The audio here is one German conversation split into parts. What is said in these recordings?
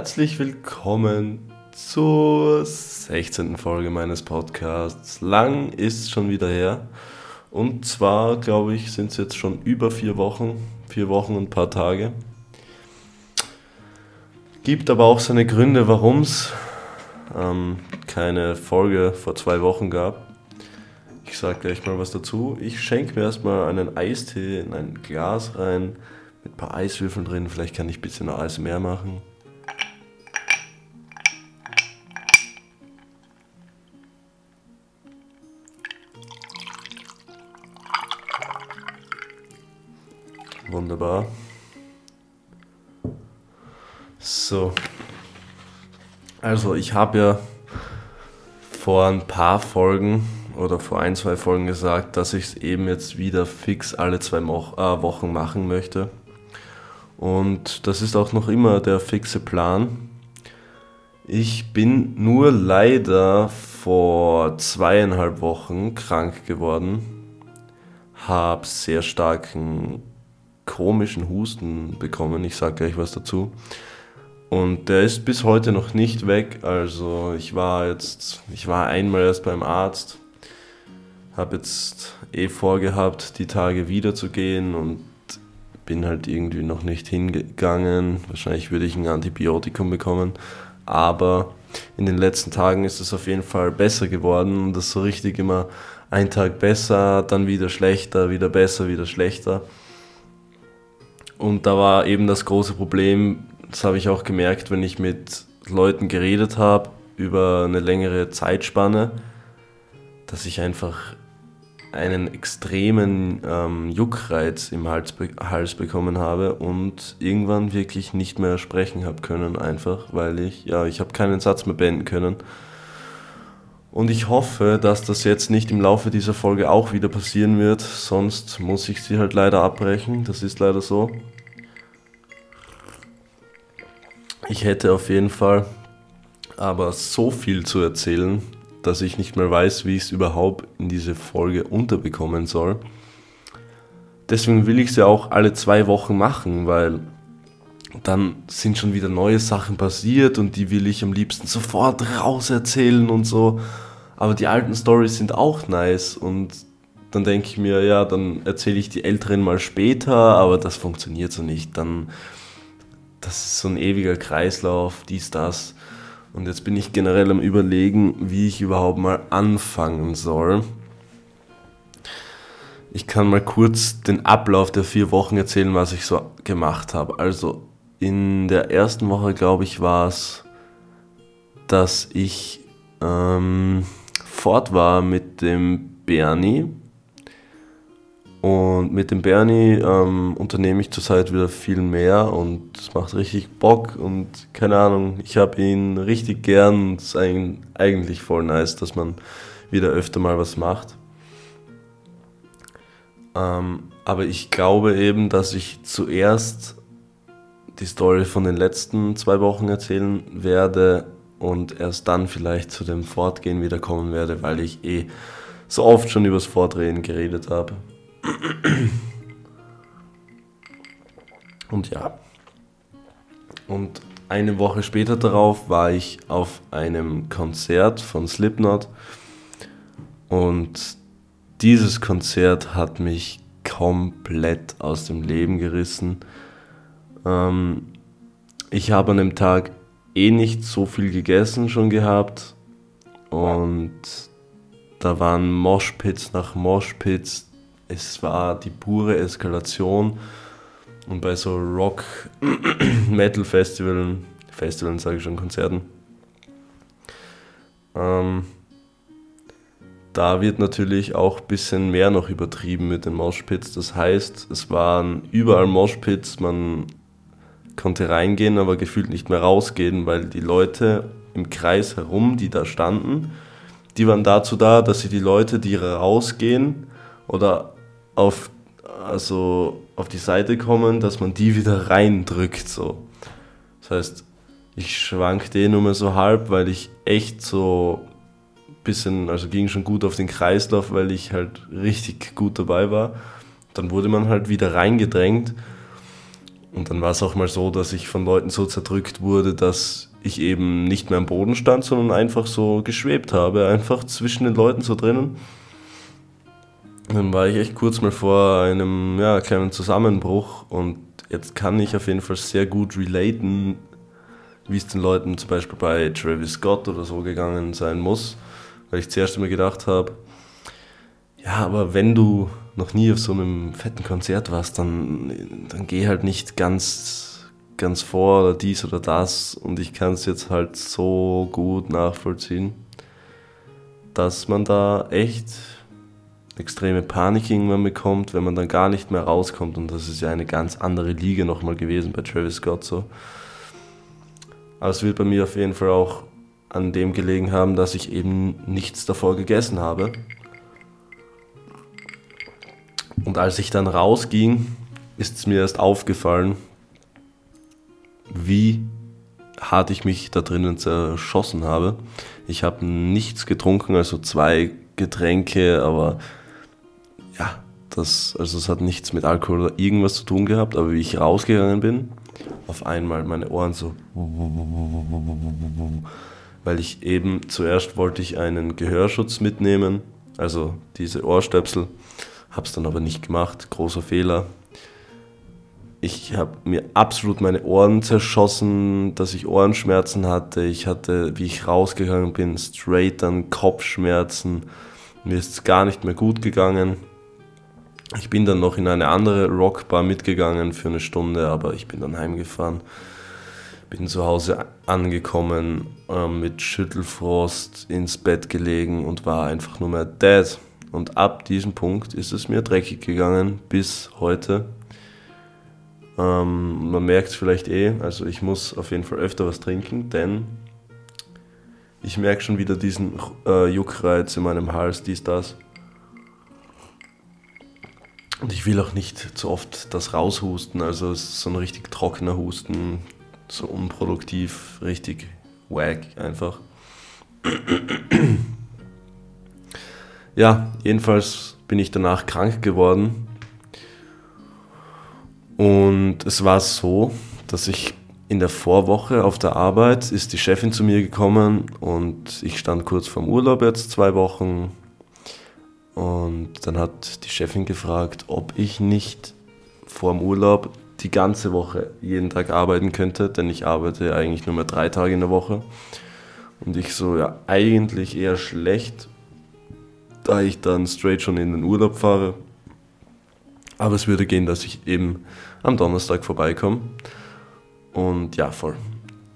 Herzlich willkommen zur 16. Folge meines Podcasts. Lang ist schon wieder her. Und zwar, glaube ich, sind es jetzt schon über vier Wochen. Vier Wochen und ein paar Tage. Gibt aber auch seine Gründe, warum es ähm, keine Folge vor zwei Wochen gab. Ich sage gleich mal was dazu. Ich schenke mir erstmal einen Eistee in ein Glas rein mit ein paar Eiswürfeln drin. Vielleicht kann ich ein bisschen Eis mehr machen. Wunderbar. So. Also, ich habe ja vor ein paar Folgen oder vor ein, zwei Folgen gesagt, dass ich es eben jetzt wieder fix alle zwei Mo äh, Wochen machen möchte. Und das ist auch noch immer der fixe Plan. Ich bin nur leider vor zweieinhalb Wochen krank geworden, habe sehr starken komischen Husten bekommen. Ich sage gleich was dazu. Und der ist bis heute noch nicht weg. Also ich war jetzt, ich war einmal erst beim Arzt, habe jetzt eh vorgehabt, die Tage wieder zu gehen und bin halt irgendwie noch nicht hingegangen. Wahrscheinlich würde ich ein Antibiotikum bekommen. Aber in den letzten Tagen ist es auf jeden Fall besser geworden und das so richtig immer ein Tag besser, dann wieder schlechter, wieder besser, wieder schlechter. Und da war eben das große Problem, das habe ich auch gemerkt, wenn ich mit Leuten geredet habe über eine längere Zeitspanne, dass ich einfach einen extremen ähm, Juckreiz im Hals, be Hals bekommen habe und irgendwann wirklich nicht mehr sprechen habe können, einfach weil ich, ja, ich habe keinen Satz mehr beenden können. Und ich hoffe, dass das jetzt nicht im Laufe dieser Folge auch wieder passieren wird, sonst muss ich sie halt leider abbrechen, das ist leider so. Ich hätte auf jeden Fall aber so viel zu erzählen, dass ich nicht mehr weiß, wie ich es überhaupt in diese Folge unterbekommen soll. Deswegen will ich es ja auch alle zwei Wochen machen, weil dann sind schon wieder neue Sachen passiert und die will ich am liebsten sofort raus erzählen und so. Aber die alten Stories sind auch nice und dann denke ich mir, ja, dann erzähle ich die älteren mal später, aber das funktioniert so nicht. Dann, das ist so ein ewiger Kreislauf, dies, das. Und jetzt bin ich generell am Überlegen, wie ich überhaupt mal anfangen soll. Ich kann mal kurz den Ablauf der vier Wochen erzählen, was ich so gemacht habe. Also in der ersten Woche, glaube ich, war es, dass ich ähm, fort war mit dem Bernie und mit dem Bernie ähm, unternehme ich zurzeit wieder viel mehr und es macht richtig Bock und keine Ahnung, ich habe ihn richtig gern und es ist eigentlich voll nice, dass man wieder öfter mal was macht. Ähm, aber ich glaube eben, dass ich zuerst die Story von den letzten zwei Wochen erzählen werde und erst dann vielleicht zu dem Fortgehen wieder kommen werde, weil ich eh so oft schon übers Fortdrehen geredet habe. Und ja. Und eine Woche später darauf war ich auf einem Konzert von Slipknot. Und dieses Konzert hat mich komplett aus dem Leben gerissen. Ähm, ich habe an dem Tag eh nicht so viel gegessen schon gehabt. Und da waren Moshpits nach Moshpits, es war die pure Eskalation. Und bei so Rock-Metal-Festivalen, Festivalen sage ich schon, Konzerten, ähm, da wird natürlich auch ein bisschen mehr noch übertrieben mit den Moshpits. Das heißt, es waren überall Moshpits, man konnte reingehen, aber gefühlt nicht mehr rausgehen, weil die Leute im Kreis herum, die da standen, die waren dazu da, dass sie die Leute, die rausgehen oder auf, also auf die Seite kommen, dass man die wieder reindrückt. So. Das heißt, ich schwankte eh nur mehr so halb, weil ich echt so ein bisschen, also ging schon gut auf den Kreislauf, weil ich halt richtig gut dabei war. Dann wurde man halt wieder reingedrängt Und dann war es auch mal so, dass ich von Leuten so zerdrückt wurde, dass ich eben nicht mehr am Boden stand, sondern einfach so geschwebt habe, einfach zwischen den Leuten so drinnen. Dann war ich echt kurz mal vor einem ja, kleinen Zusammenbruch und jetzt kann ich auf jeden Fall sehr gut relaten, wie es den Leuten zum Beispiel bei Travis Scott oder so gegangen sein muss, weil ich zuerst immer gedacht habe, ja, aber wenn du noch nie auf so einem fetten Konzert warst, dann, dann geh halt nicht ganz, ganz vor oder dies oder das und ich kann es jetzt halt so gut nachvollziehen, dass man da echt extreme Panik irgendwann bekommt, wenn man dann gar nicht mehr rauskommt. Und das ist ja eine ganz andere Liga nochmal gewesen bei Travis Scott so. Aber es wird bei mir auf jeden Fall auch an dem gelegen haben, dass ich eben nichts davor gegessen habe. Und als ich dann rausging, ist es mir erst aufgefallen, wie hart ich mich da drinnen zerschossen habe. Ich habe nichts getrunken, also zwei Getränke, aber ja, das, also es hat nichts mit Alkohol oder irgendwas zu tun gehabt, aber wie ich rausgegangen bin, auf einmal meine Ohren so, weil ich eben zuerst wollte ich einen Gehörschutz mitnehmen, also diese Ohrstöpsel, habe es dann aber nicht gemacht, großer Fehler. Ich habe mir absolut meine Ohren zerschossen, dass ich Ohrenschmerzen hatte. Ich hatte, wie ich rausgegangen bin, straight dann Kopfschmerzen. Mir ist es gar nicht mehr gut gegangen. Ich bin dann noch in eine andere Rockbar mitgegangen für eine Stunde, aber ich bin dann heimgefahren. Bin zu Hause angekommen, äh, mit Schüttelfrost ins Bett gelegen und war einfach nur mehr dead. Und ab diesem Punkt ist es mir dreckig gegangen bis heute. Ähm, man merkt es vielleicht eh, also ich muss auf jeden Fall öfter was trinken, denn ich merke schon wieder diesen äh, Juckreiz in meinem Hals, dies, das. Und ich will auch nicht zu oft das raushusten, also es ist so ein richtig trockener Husten, so unproduktiv, richtig wack einfach. Ja, jedenfalls bin ich danach krank geworden. Und es war so, dass ich in der Vorwoche auf der Arbeit ist die Chefin zu mir gekommen und ich stand kurz vorm Urlaub jetzt zwei Wochen und dann hat die Chefin gefragt, ob ich nicht vor dem Urlaub die ganze Woche jeden Tag arbeiten könnte, denn ich arbeite eigentlich nur mehr drei Tage in der Woche. Und ich so, ja, eigentlich eher schlecht, da ich dann straight schon in den Urlaub fahre. Aber es würde gehen, dass ich eben am Donnerstag vorbeikomme. Und ja, voll.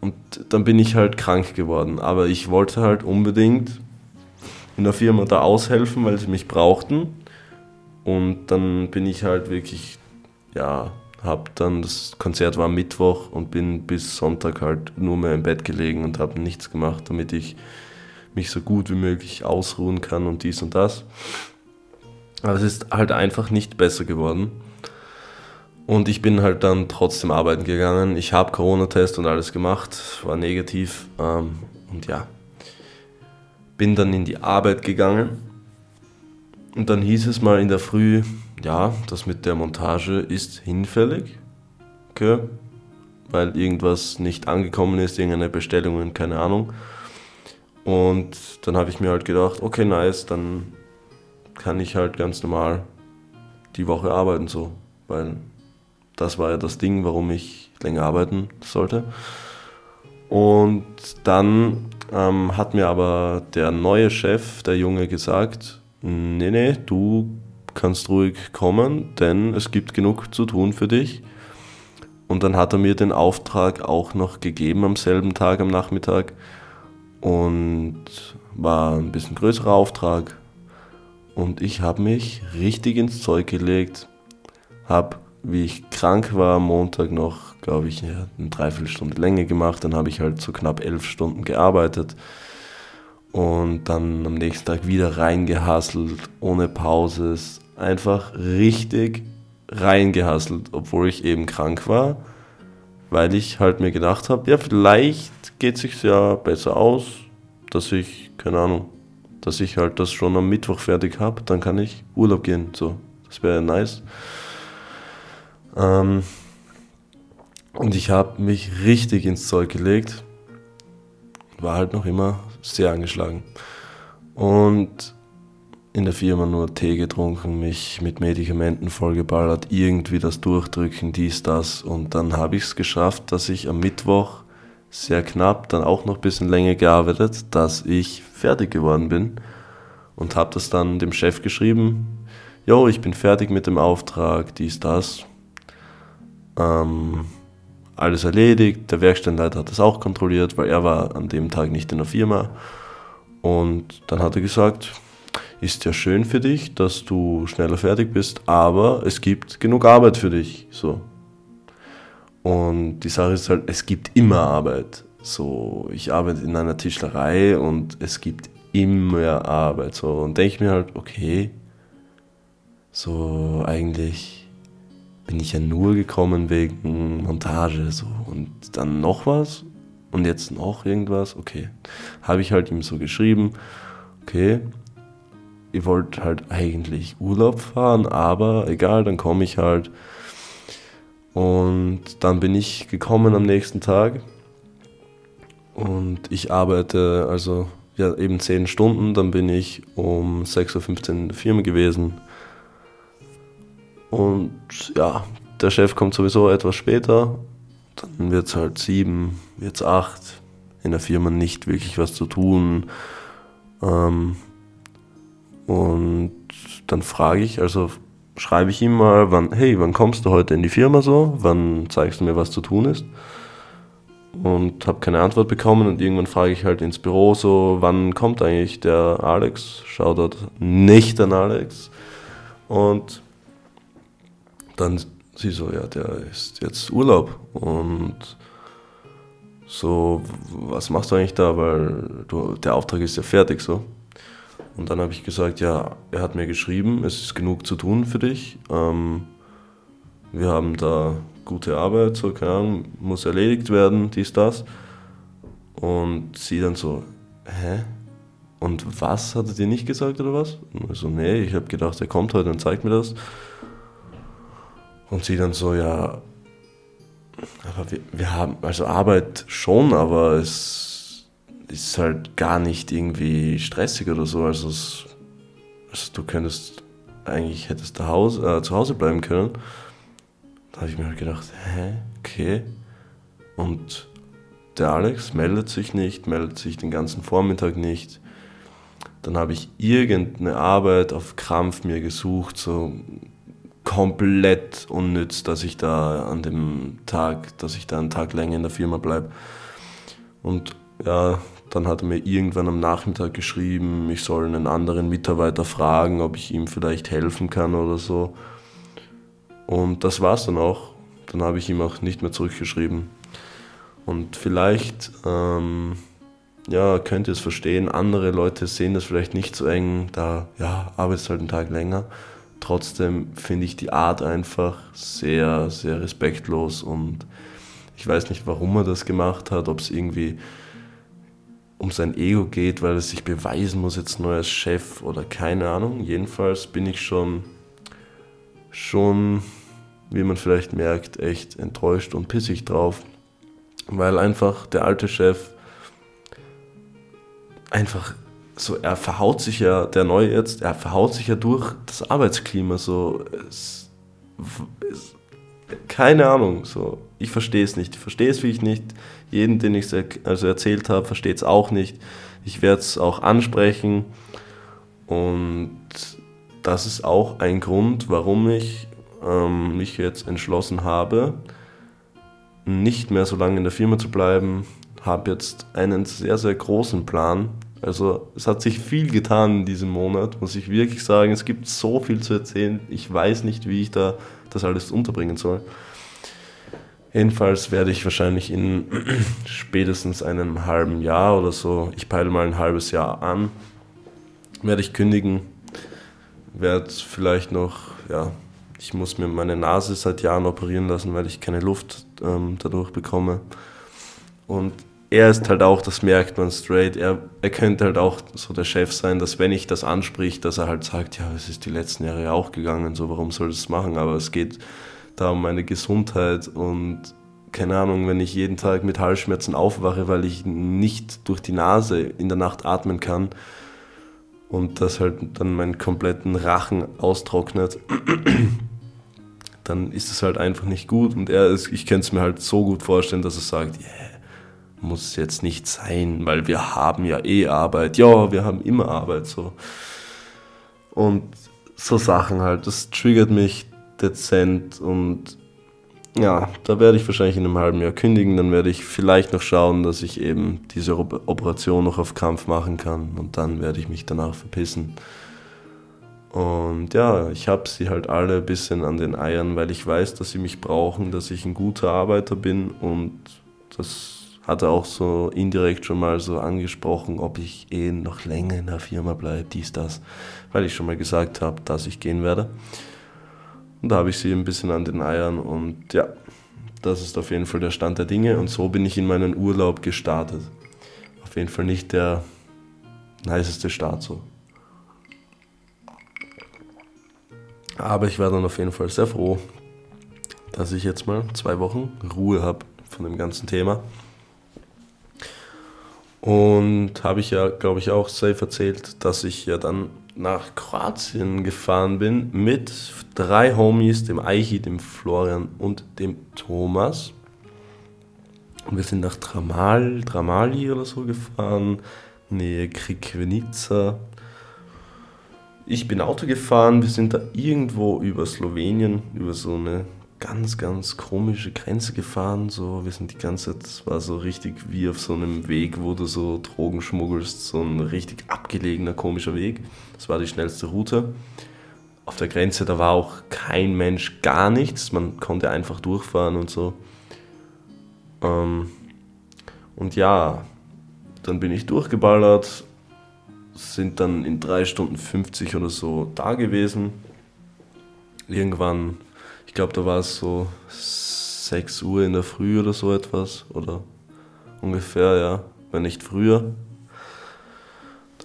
Und dann bin ich halt krank geworden. Aber ich wollte halt unbedingt in der Firma da aushelfen, weil sie mich brauchten. Und dann bin ich halt wirklich, ja, hab dann, das Konzert war Mittwoch und bin bis Sonntag halt nur mehr im Bett gelegen und habe nichts gemacht, damit ich mich so gut wie möglich ausruhen kann und dies und das. Aber es ist halt einfach nicht besser geworden. Und ich bin halt dann trotzdem arbeiten gegangen. Ich habe Corona-Test und alles gemacht, war negativ. Ähm, und ja, bin dann in die Arbeit gegangen. Und dann hieß es mal in der Früh, ja, das mit der Montage ist hinfällig. Okay. Weil irgendwas nicht angekommen ist, irgendeine Bestellung, keine Ahnung. Und dann habe ich mir halt gedacht, okay, nice, dann kann ich halt ganz normal die Woche arbeiten so, weil das war ja das Ding, warum ich länger arbeiten sollte. Und dann ähm, hat mir aber der neue Chef, der Junge, gesagt, nee, nee, du kannst ruhig kommen, denn es gibt genug zu tun für dich. Und dann hat er mir den Auftrag auch noch gegeben am selben Tag, am Nachmittag, und war ein bisschen größerer Auftrag. Und ich habe mich richtig ins Zeug gelegt, habe, wie ich krank war, am Montag noch, glaube ich, eine Dreiviertelstunde Länge gemacht. Dann habe ich halt so knapp elf Stunden gearbeitet und dann am nächsten Tag wieder reingehasselt, ohne Pause. Einfach richtig reingehasselt, obwohl ich eben krank war, weil ich halt mir gedacht habe, ja, vielleicht geht sich ja besser aus, dass ich, keine Ahnung, dass ich halt das schon am Mittwoch fertig habe, dann kann ich Urlaub gehen. So, das wäre nice. Ähm, Und ich habe mich richtig ins Zeug gelegt. War halt noch immer sehr angeschlagen. Und in der Firma nur Tee getrunken, mich mit Medikamenten vollgeballert, irgendwie das Durchdrücken, dies, das. Und dann habe ich es geschafft, dass ich am Mittwoch sehr knapp, dann auch noch ein bisschen länger gearbeitet, dass ich fertig geworden bin. Und habe das dann dem Chef geschrieben, jo, ich bin fertig mit dem Auftrag, dies, das. Ähm, alles erledigt. Der Werkstattleiter hat das auch kontrolliert, weil er war an dem Tag nicht in der Firma. Und dann hat er gesagt, ist ja schön für dich, dass du schneller fertig bist, aber es gibt genug Arbeit für dich. So. Und die Sache ist halt, es gibt immer Arbeit. So, ich arbeite in einer Tischlerei und es gibt immer Arbeit. So, und denke mir halt, okay, so eigentlich bin ich ja nur gekommen wegen Montage. So, und dann noch was und jetzt noch irgendwas. Okay, habe ich halt ihm so geschrieben, okay, ihr wollt halt eigentlich Urlaub fahren, aber egal, dann komme ich halt. Und dann bin ich gekommen am nächsten Tag und ich arbeite also ja, eben 10 Stunden, dann bin ich um 6.15 Uhr in der Firma gewesen. Und ja, der Chef kommt sowieso etwas später, dann wird es halt 7, wird es 8, in der Firma nicht wirklich was zu tun. Ähm, und dann frage ich, also schreibe ich ihm mal, wann, hey, wann kommst du heute in die Firma so? Wann zeigst du mir, was zu tun ist? Und habe keine Antwort bekommen und irgendwann frage ich halt ins Büro so, wann kommt eigentlich der Alex? Schau dort nicht an Alex. Und dann sie so, ja, der ist jetzt Urlaub und so, was machst du eigentlich da, weil du, der Auftrag ist ja fertig so. Und dann habe ich gesagt, ja, er hat mir geschrieben, es ist genug zu tun für dich. Ähm, wir haben da gute Arbeit, so keine Ahnung, muss erledigt werden, dies, das. Und sie dann so, hä? Und was hat er dir nicht gesagt oder was? Und ich so, nee, ich habe gedacht, er kommt heute und zeigt mir das. Und sie dann so, ja, aber wir, wir haben, also Arbeit schon, aber es ist halt gar nicht irgendwie stressig oder so. Also, es, also du könntest eigentlich hättest Hause, äh, zu Hause bleiben können. Da habe ich mir halt gedacht, hä, okay. Und der Alex meldet sich nicht, meldet sich den ganzen Vormittag nicht. Dann habe ich irgendeine Arbeit auf Krampf mir gesucht, so komplett unnütz, dass ich da an dem Tag, dass ich da einen Tag länger in der Firma bleibe. Und ja, dann hat er mir irgendwann am Nachmittag geschrieben, ich soll einen anderen Mitarbeiter fragen, ob ich ihm vielleicht helfen kann oder so. Und das war's dann auch. Dann habe ich ihm auch nicht mehr zurückgeschrieben. Und vielleicht, ähm, ja, könnt ihr es verstehen, andere Leute sehen das vielleicht nicht so eng, da, ja, arbeitest halt einen Tag länger. Trotzdem finde ich die Art einfach sehr, sehr respektlos und ich weiß nicht, warum er das gemacht hat, ob es irgendwie um sein Ego geht, weil er sich beweisen muss, jetzt neu als Chef oder keine Ahnung. Jedenfalls bin ich schon, schon, wie man vielleicht merkt, echt enttäuscht und pissig drauf, weil einfach der alte Chef einfach so, er verhaut sich ja, der neue jetzt, er verhaut sich ja durch das Arbeitsklima so. Es, es, keine Ahnung, so. Ich verstehe es nicht. Ich verstehe es wirklich nicht. Jeden, den ich also erzählt habe, versteht es auch nicht. Ich werde es auch ansprechen. Und das ist auch ein Grund, warum ich ähm, mich jetzt entschlossen habe, nicht mehr so lange in der Firma zu bleiben. Habe jetzt einen sehr, sehr großen Plan. Also es hat sich viel getan in diesem Monat, muss ich wirklich sagen. Es gibt so viel zu erzählen. Ich weiß nicht, wie ich da das alles unterbringen soll. Jedenfalls werde ich wahrscheinlich in spätestens einem halben Jahr oder so, ich peile mal ein halbes Jahr an, werde ich kündigen, werde vielleicht noch, ja, ich muss mir meine Nase seit Jahren operieren lassen, weil ich keine Luft ähm, dadurch bekomme. Und er ist halt auch, das merkt man straight, er, er könnte halt auch so der Chef sein, dass wenn ich das ansprich, dass er halt sagt, ja, es ist die letzten Jahre auch gegangen, so warum soll das machen, aber es geht da um meine Gesundheit und keine Ahnung, wenn ich jeden Tag mit Halsschmerzen aufwache, weil ich nicht durch die Nase in der Nacht atmen kann und das halt dann meinen kompletten Rachen austrocknet, dann ist es halt einfach nicht gut. Und er ist, ich könnte es mir halt so gut vorstellen, dass er sagt, yeah, muss jetzt nicht sein, weil wir haben ja eh Arbeit. Ja, wir haben immer Arbeit so. Und so Sachen halt, das triggert mich dezent und ja, da werde ich wahrscheinlich in einem halben Jahr kündigen. Dann werde ich vielleicht noch schauen, dass ich eben diese Operation noch auf Kampf machen kann und dann werde ich mich danach verpissen. Und ja, ich habe sie halt alle ein bisschen an den Eiern, weil ich weiß, dass sie mich brauchen, dass ich ein guter Arbeiter bin und das hat er auch so indirekt schon mal so angesprochen, ob ich eh noch länger in der Firma bleibe, dies, das, weil ich schon mal gesagt habe, dass ich gehen werde. Und da habe ich sie ein bisschen an den Eiern und ja, das ist auf jeden Fall der Stand der Dinge und so bin ich in meinen Urlaub gestartet. Auf jeden Fall nicht der niceste Start so. Aber ich war dann auf jeden Fall sehr froh, dass ich jetzt mal zwei Wochen Ruhe habe von dem ganzen Thema. Und habe ich ja, glaube ich, auch safe erzählt, dass ich ja dann nach Kroatien gefahren bin mit drei Homies, dem Eichi, dem Florian und dem Thomas. Und wir sind nach Dramal, Dramali oder so gefahren, Nähe Krikvenica. Ich bin Auto gefahren, wir sind da irgendwo über Slowenien, über so eine ganz, ganz komische Grenze gefahren. So, wir sind die ganze Zeit, es war so richtig wie auf so einem Weg, wo du so Drogen schmuggelst, so ein richtig abgelegener, komischer Weg. Das war die schnellste Route. Auf der Grenze, da war auch kein Mensch, gar nichts. Man konnte einfach durchfahren und so. Ähm, und ja, dann bin ich durchgeballert, sind dann in 3 Stunden 50 oder so da gewesen. Irgendwann ich glaube, da war es so 6 Uhr in der Früh oder so etwas. Oder ungefähr, ja, wenn nicht früher.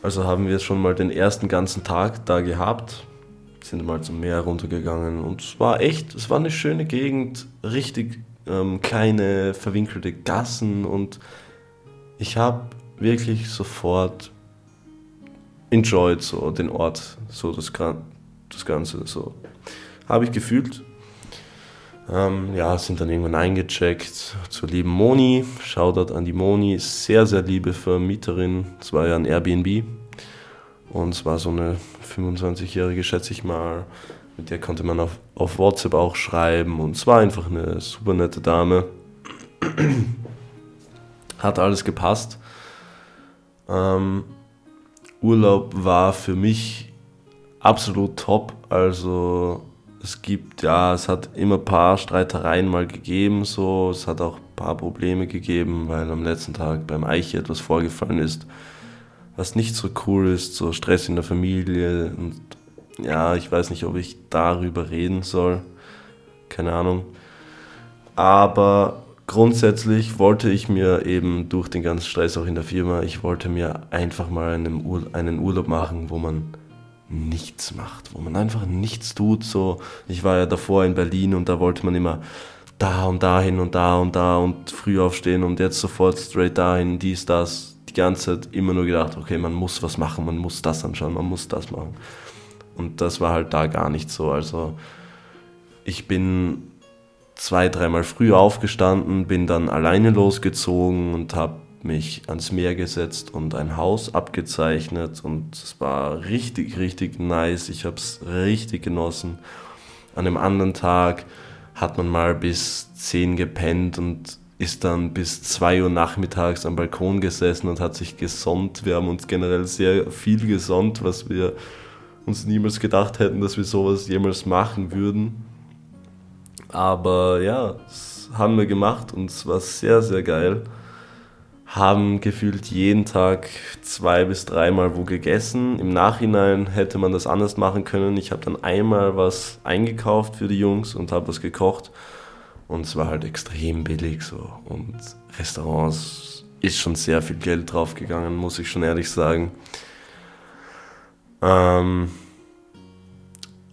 Also haben wir schon mal den ersten ganzen Tag da gehabt. Sind mal zum Meer runtergegangen und es war echt, es war eine schöne Gegend, richtig ähm, kleine verwinkelte Gassen und ich habe wirklich sofort enjoyed so den Ort, so das, das Ganze so. Habe ich gefühlt ähm, ja, sind dann irgendwann eingecheckt zur lieben Moni. Shoutout an die Moni, sehr, sehr liebe Vermieterin. Es war ja ein Airbnb und es war so eine 25-Jährige, schätze ich mal. Mit der konnte man auf, auf WhatsApp auch schreiben und es war einfach eine super nette Dame. Hat alles gepasst. Ähm, Urlaub war für mich absolut top. Also es gibt, ja, es hat immer ein paar Streitereien mal gegeben, so. Es hat auch ein paar Probleme gegeben, weil am letzten Tag beim Eiche etwas vorgefallen ist, was nicht so cool ist, so Stress in der Familie. Und ja, ich weiß nicht, ob ich darüber reden soll. Keine Ahnung. Aber grundsätzlich wollte ich mir eben durch den ganzen Stress auch in der Firma, ich wollte mir einfach mal einen, einen Urlaub machen, wo man nichts macht, wo man einfach nichts tut. So, ich war ja davor in Berlin und da wollte man immer da und dahin und da und da und früh aufstehen und jetzt sofort straight dahin, dies, das. Die ganze Zeit immer nur gedacht, okay, man muss was machen, man muss das anschauen, man muss das machen. Und das war halt da gar nicht so. Also ich bin zwei, dreimal früh aufgestanden, bin dann alleine losgezogen und habe mich ans Meer gesetzt und ein Haus abgezeichnet und es war richtig, richtig nice. Ich habe es richtig genossen. An einem anderen Tag hat man mal bis 10 gepennt und ist dann bis 2 Uhr nachmittags am Balkon gesessen und hat sich gesonnt. Wir haben uns generell sehr viel gesonnt, was wir uns niemals gedacht hätten, dass wir sowas jemals machen würden. Aber ja, das haben wir gemacht und es war sehr, sehr geil haben gefühlt jeden Tag zwei bis dreimal wo gegessen. Im Nachhinein hätte man das anders machen können. Ich habe dann einmal was eingekauft für die Jungs und habe was gekocht. Und es war halt extrem billig so. Und Restaurants ist schon sehr viel Geld draufgegangen, muss ich schon ehrlich sagen. Ähm,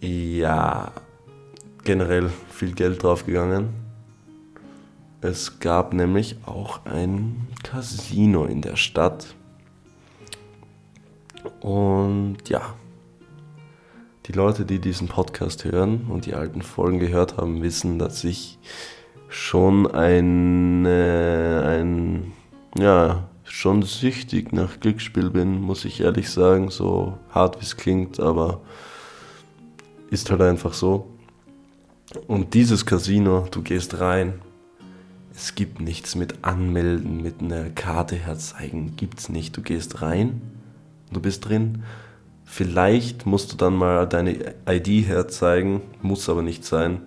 ja, generell viel Geld draufgegangen. Es gab nämlich auch ein Casino in der Stadt. Und ja, die Leute, die diesen Podcast hören und die alten Folgen gehört haben, wissen, dass ich schon ein, äh, ein ja, schon süchtig nach Glücksspiel bin, muss ich ehrlich sagen, so hart wie es klingt, aber ist halt einfach so. Und dieses Casino, du gehst rein, es gibt nichts mit Anmelden, mit einer Karte herzeigen, gibt's nicht. Du gehst rein, du bist drin. Vielleicht musst du dann mal deine ID herzeigen, muss aber nicht sein.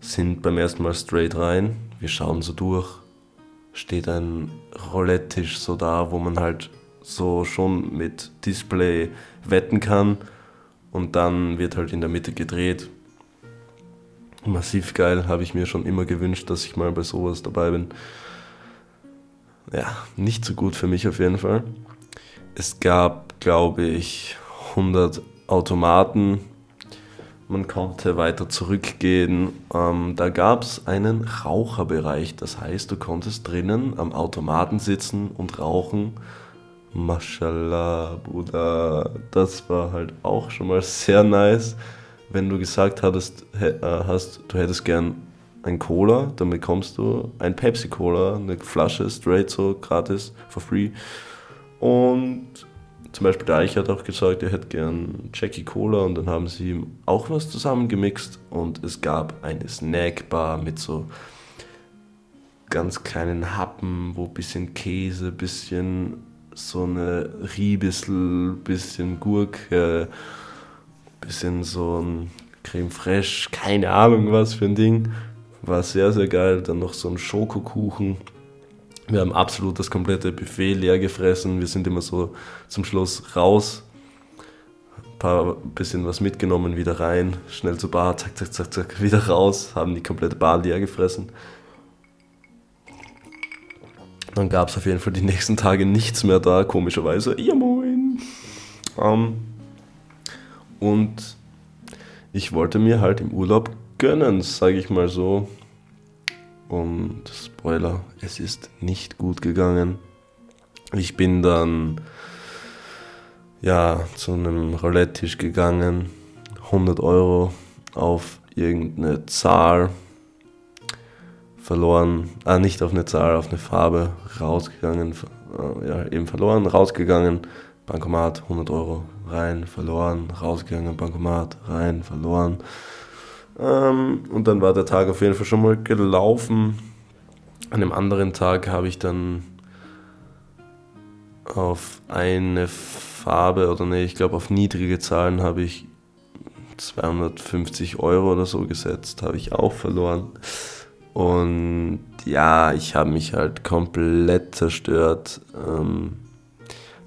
Sind beim ersten Mal straight rein, wir schauen so durch. Steht ein Roulette-Tisch so da, wo man halt so schon mit Display wetten kann. Und dann wird halt in der Mitte gedreht massiv geil, habe ich mir schon immer gewünscht, dass ich mal bei sowas dabei bin. Ja, nicht so gut für mich auf jeden Fall. Es gab, glaube ich, 100 Automaten. Man konnte weiter zurückgehen. Ähm, da gab es einen Raucherbereich. Das heißt, du konntest drinnen am Automaten sitzen und rauchen. Mashallah, Bruder. Das war halt auch schon mal sehr nice wenn du gesagt hattest, äh, hast, du hättest gern ein Cola, dann bekommst du ein Pepsi Cola, eine Flasche straight so gratis for free. Und zum Beispiel der Eich hat auch gesagt, er hätte gern Jackie Cola und dann haben sie ihm auch was zusammengemixt und es gab eine Snackbar mit so ganz kleinen Happen, wo ein bisschen Käse, bisschen so eine Riebissel, bisschen Gurke, bisschen so ein Creme Fraiche, keine Ahnung was für ein Ding. War sehr, sehr geil. Dann noch so ein Schokokuchen. Wir haben absolut das komplette Buffet leer gefressen. Wir sind immer so zum Schluss raus. Ein paar bisschen was mitgenommen, wieder rein, schnell zur Bar, zack, zack, zack, zack, wieder raus, haben die komplette Bar leer gefressen. Dann gab es auf jeden Fall die nächsten Tage nichts mehr da, komischerweise. Ja, moin. Ähm, und ich wollte mir halt im Urlaub gönnen, sage ich mal so. Und Spoiler, es ist nicht gut gegangen. Ich bin dann ja zu einem Roulette-Tisch gegangen, 100 Euro auf irgendeine Zahl verloren, ah nicht auf eine Zahl, auf eine Farbe rausgegangen, äh, ja eben verloren, rausgegangen, Bankomat 100 Euro rein, verloren, rausgegangen, Bankomat, rein, verloren. Ähm, und dann war der Tag auf jeden Fall schon mal gelaufen. An dem anderen Tag habe ich dann auf eine Farbe oder nee, ich glaube auf niedrige Zahlen habe ich 250 Euro oder so gesetzt, habe ich auch verloren. Und ja, ich habe mich halt komplett zerstört. Ähm,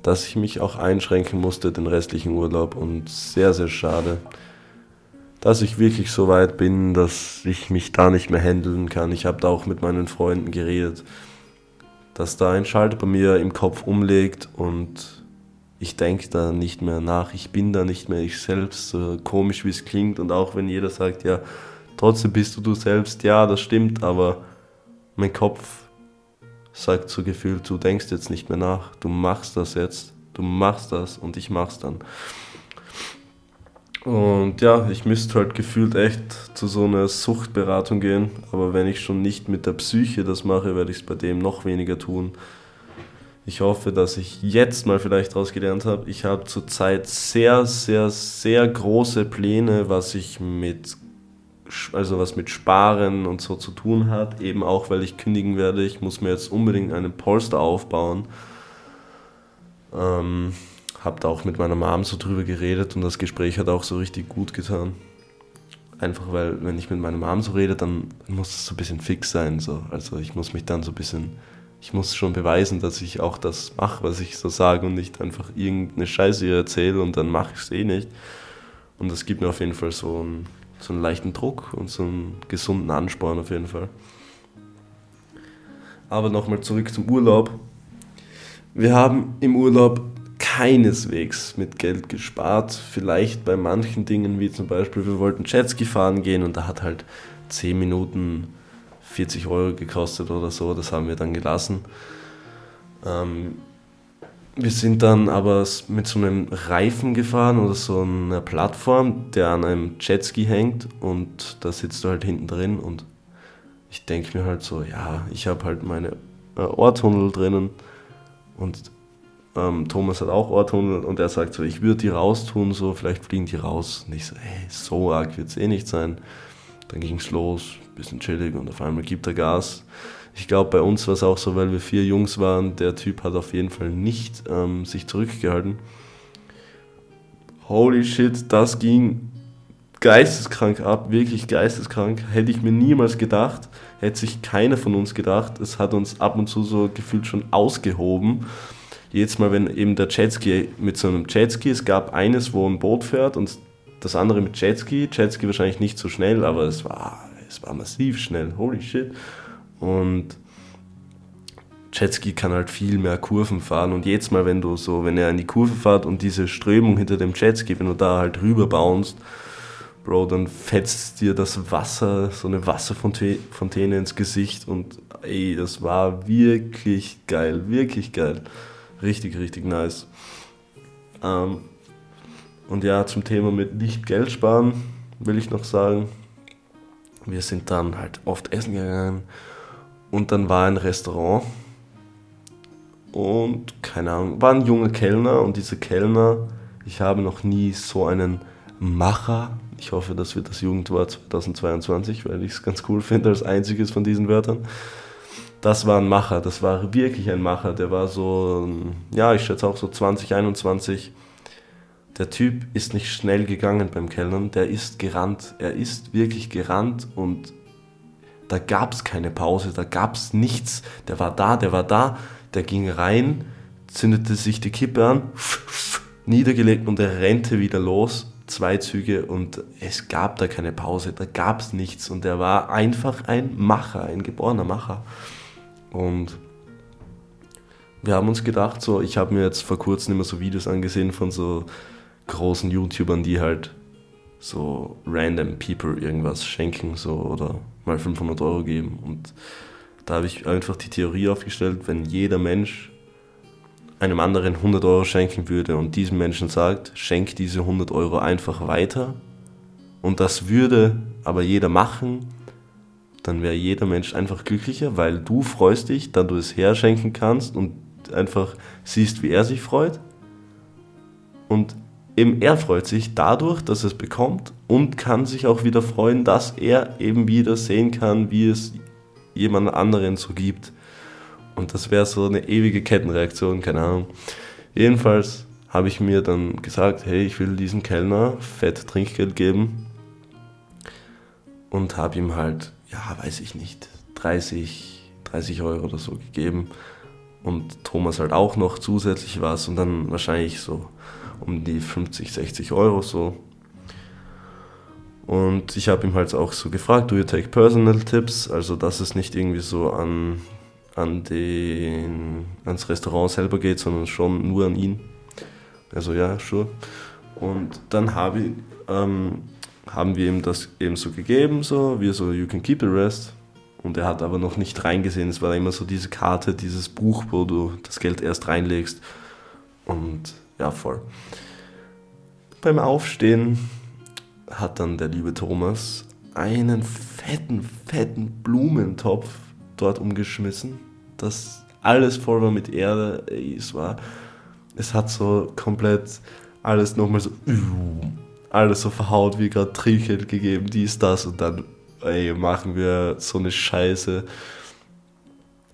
dass ich mich auch einschränken musste den restlichen Urlaub. Und sehr, sehr schade, dass ich wirklich so weit bin, dass ich mich da nicht mehr handeln kann. Ich habe da auch mit meinen Freunden geredet, dass da ein Schalter bei mir im Kopf umlegt und ich denke da nicht mehr nach, ich bin da nicht mehr ich selbst, so komisch wie es klingt. Und auch wenn jeder sagt, ja, trotzdem bist du du selbst, ja, das stimmt, aber mein Kopf sagt so gefühlt, du denkst jetzt nicht mehr nach, du machst das jetzt, du machst das und ich mach's dann. Und ja, ich müsste halt gefühlt echt zu so einer Suchtberatung gehen, aber wenn ich schon nicht mit der Psyche das mache, werde ich es bei dem noch weniger tun. Ich hoffe, dass ich jetzt mal vielleicht daraus gelernt habe. Ich habe zurzeit sehr, sehr, sehr große Pläne, was ich mit also was mit Sparen und so zu tun hat, eben auch weil ich kündigen werde. Ich muss mir jetzt unbedingt einen Polster aufbauen. Ähm, hab da auch mit meiner Mom so drüber geredet und das Gespräch hat auch so richtig gut getan. Einfach weil, wenn ich mit meiner Mom so rede, dann muss es so ein bisschen fix sein. So. Also ich muss mich dann so ein bisschen, ich muss schon beweisen, dass ich auch das mache, was ich so sage und nicht einfach irgendeine Scheiße ihr erzähle und dann mache ich es eh nicht. Und das gibt mir auf jeden Fall so ein so einen leichten Druck und so einen gesunden Ansporn auf jeden Fall. Aber nochmal zurück zum Urlaub. Wir haben im Urlaub keineswegs mit Geld gespart. Vielleicht bei manchen Dingen, wie zum Beispiel, wir wollten Jetski fahren gehen und da hat halt 10 Minuten 40 Euro gekostet oder so, das haben wir dann gelassen. Ähm, wir sind dann aber mit so einem Reifen gefahren oder so einer Plattform, der an einem Jetski hängt und da sitzt du halt hinten drin und ich denke mir halt so, ja, ich habe halt meine äh, Ohrtunnel drinnen und ähm, Thomas hat auch Ohrtunnel und er sagt so, ich würde die raustun, so vielleicht fliegen die raus. Und ich so, hey, so arg wird es eh nicht sein. Dann ging es los, bisschen chillig und auf einmal gibt er Gas. Ich glaube, bei uns war es auch so, weil wir vier Jungs waren, der Typ hat auf jeden Fall nicht ähm, sich zurückgehalten. Holy shit, das ging geisteskrank ab, wirklich geisteskrank. Hätte ich mir niemals gedacht, hätte sich keiner von uns gedacht. Es hat uns ab und zu so gefühlt schon ausgehoben. Jedes Mal, wenn eben der Jetski mit so einem Jetski, es gab eines, wo ein Boot fährt und das andere mit Jetski. Jetski wahrscheinlich nicht so schnell, aber es war, es war massiv schnell. Holy shit. Und Jetski kann halt viel mehr Kurven fahren und jedes Mal, wenn du so, wenn er in die Kurve fährt und diese Strömung hinter dem Jetski, wenn du da halt rüber bounst, Bro, dann fetzt dir das Wasser, so eine Wasserfontäne ins Gesicht und ey, das war wirklich geil, wirklich geil. Richtig, richtig nice. Ähm, und ja, zum Thema mit nicht Geld sparen will ich noch sagen, wir sind dann halt oft essen gegangen und dann war ein Restaurant. Und keine Ahnung, war ein junger Kellner. Und diese Kellner, ich habe noch nie so einen Macher, ich hoffe, das wird das Jugendwort 2022, weil ich es ganz cool finde als einziges von diesen Wörtern. Das war ein Macher, das war wirklich ein Macher, der war so, ja, ich schätze auch so 2021. Der Typ ist nicht schnell gegangen beim Kellnern, der ist gerannt, er ist wirklich gerannt und da gab es keine Pause, da gab es nichts. Der war da, der war da, der ging rein, zündete sich die Kippe an, niedergelegt und er rennte wieder los. Zwei Züge und es gab da keine Pause, da gab es nichts und er war einfach ein Macher, ein geborener Macher. Und wir haben uns gedacht, so, ich habe mir jetzt vor kurzem immer so Videos angesehen von so großen YouTubern, die halt so random people irgendwas schenken so oder mal 500 Euro geben. Und da habe ich einfach die Theorie aufgestellt, wenn jeder Mensch einem anderen 100 Euro schenken würde und diesem Menschen sagt, schenk diese 100 Euro einfach weiter und das würde aber jeder machen, dann wäre jeder Mensch einfach glücklicher, weil du freust dich, da du es herschenken kannst und einfach siehst, wie er sich freut. Und eben er freut sich dadurch, dass er es bekommt und kann sich auch wieder freuen, dass er eben wieder sehen kann, wie es jemand anderen so gibt. Und das wäre so eine ewige Kettenreaktion, keine Ahnung. Jedenfalls habe ich mir dann gesagt, hey, ich will diesem Kellner fett Trinkgeld geben und habe ihm halt, ja, weiß ich nicht, 30, 30 Euro oder so gegeben und Thomas halt auch noch zusätzlich was und dann wahrscheinlich so um die 50, 60 Euro so. Und ich habe ihm halt auch so gefragt, do you take personal tips? Also, dass es nicht irgendwie so an, an den, ans Restaurant selber geht, sondern schon nur an ihn. Also, ja, sure. Und dann habe ich, ähm, haben wir ihm das eben so gegeben, so, wir so, you can keep the rest. Und er hat aber noch nicht reingesehen. Es war immer so diese Karte, dieses Buch, wo du das Geld erst reinlegst. Und ja, voll. Beim Aufstehen hat dann der liebe Thomas einen fetten, fetten Blumentopf dort umgeschmissen, das alles voll war mit Erde. Es war, es hat so komplett alles nochmal so, alles so verhaut, wie gerade Trinkgeld gegeben, dies, das und dann, ey, machen wir so eine Scheiße.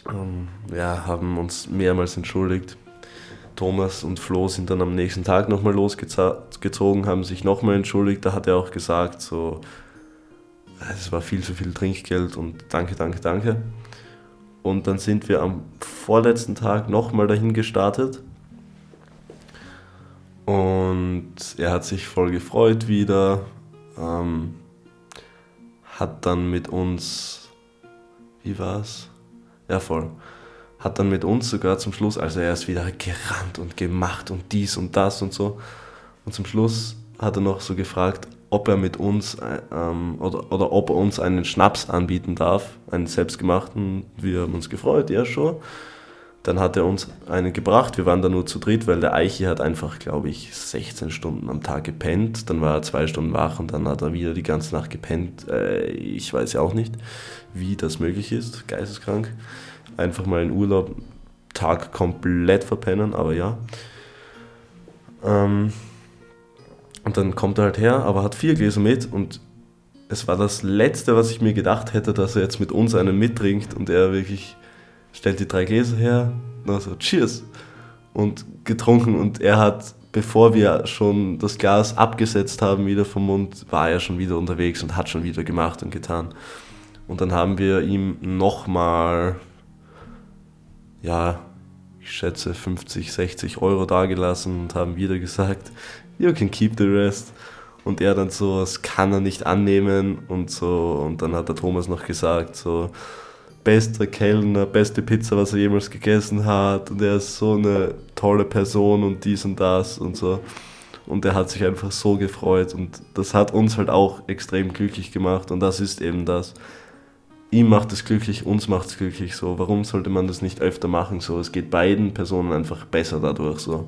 Ähm, ja, haben uns mehrmals entschuldigt Thomas und Flo sind dann am nächsten Tag nochmal losgezogen, haben sich nochmal entschuldigt. Da hat er auch gesagt, so, es war viel zu viel Trinkgeld und danke, danke, danke. Und dann sind wir am vorletzten Tag nochmal dahin gestartet. Und er hat sich voll gefreut wieder. Ähm, hat dann mit uns, wie war's? Ja, voll hat dann mit uns sogar zum Schluss, also er ist wieder gerannt und gemacht und dies und das und so. Und zum Schluss hat er noch so gefragt, ob er mit uns äh, ähm, oder, oder ob er uns einen Schnaps anbieten darf, einen selbstgemachten. Wir haben uns gefreut, ja schon. Dann hat er uns einen gebracht. Wir waren da nur zu dritt, weil der Eichi hat einfach, glaube ich, 16 Stunden am Tag gepennt. Dann war er zwei Stunden wach und dann hat er wieder die ganze Nacht gepennt. Äh, ich weiß ja auch nicht, wie das möglich ist. Geisteskrank. Einfach mal in Urlaub, Tag komplett verpennen, aber ja. Ähm, und dann kommt er halt her, aber hat vier Gläser mit und es war das Letzte, was ich mir gedacht hätte, dass er jetzt mit uns einen mittrinkt und er wirklich stellt die drei Gläser her, und so, cheers, und getrunken und er hat, bevor wir schon das Glas abgesetzt haben wieder vom Mund, war er schon wieder unterwegs und hat schon wieder gemacht und getan. Und dann haben wir ihm nochmal, ja, ich schätze 50, 60 Euro dagelassen und haben wieder gesagt, you can keep the rest. Und er dann so, das kann er nicht annehmen und so. Und dann hat der Thomas noch gesagt, so, bester Kellner, beste Pizza, was er jemals gegessen hat. Und er ist so eine tolle Person und dies und das und so. Und er hat sich einfach so gefreut. Und das hat uns halt auch extrem glücklich gemacht. Und das ist eben das. Ihm macht es glücklich, uns macht es glücklich. So, warum sollte man das nicht öfter machen? So, es geht beiden Personen einfach besser dadurch. So.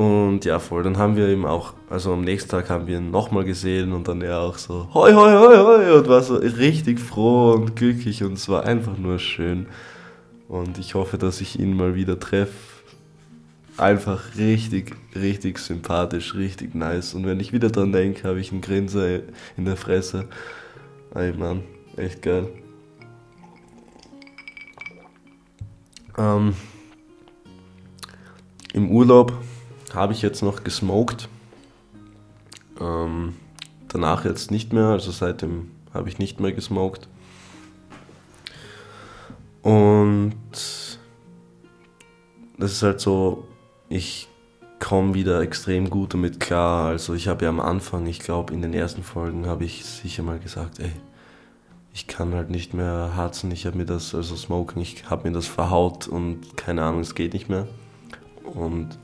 Und ja, voll, dann haben wir ihm auch, also am nächsten Tag haben wir ihn nochmal gesehen und dann er auch so, hoi, hoi, hoi, hoi, und war so richtig froh und glücklich und es war einfach nur schön. Und ich hoffe, dass ich ihn mal wieder treffe. Einfach richtig, richtig sympathisch, richtig nice. Und wenn ich wieder dran denke, habe ich einen Grinser in der Fresse. Ey, Mann, echt geil. Ähm, Im Urlaub habe ich jetzt noch gesmoked. Ähm, danach jetzt nicht mehr, also seitdem habe ich nicht mehr gesmoked. Und das ist halt so, ich komme wieder extrem gut damit klar. Also ich habe ja am Anfang, ich glaube in den ersten Folgen habe ich sicher mal gesagt, ey, ich kann halt nicht mehr harzen, ich habe mir das, also Smoking, ich habe mir das verhaut und keine Ahnung, es geht nicht mehr. Und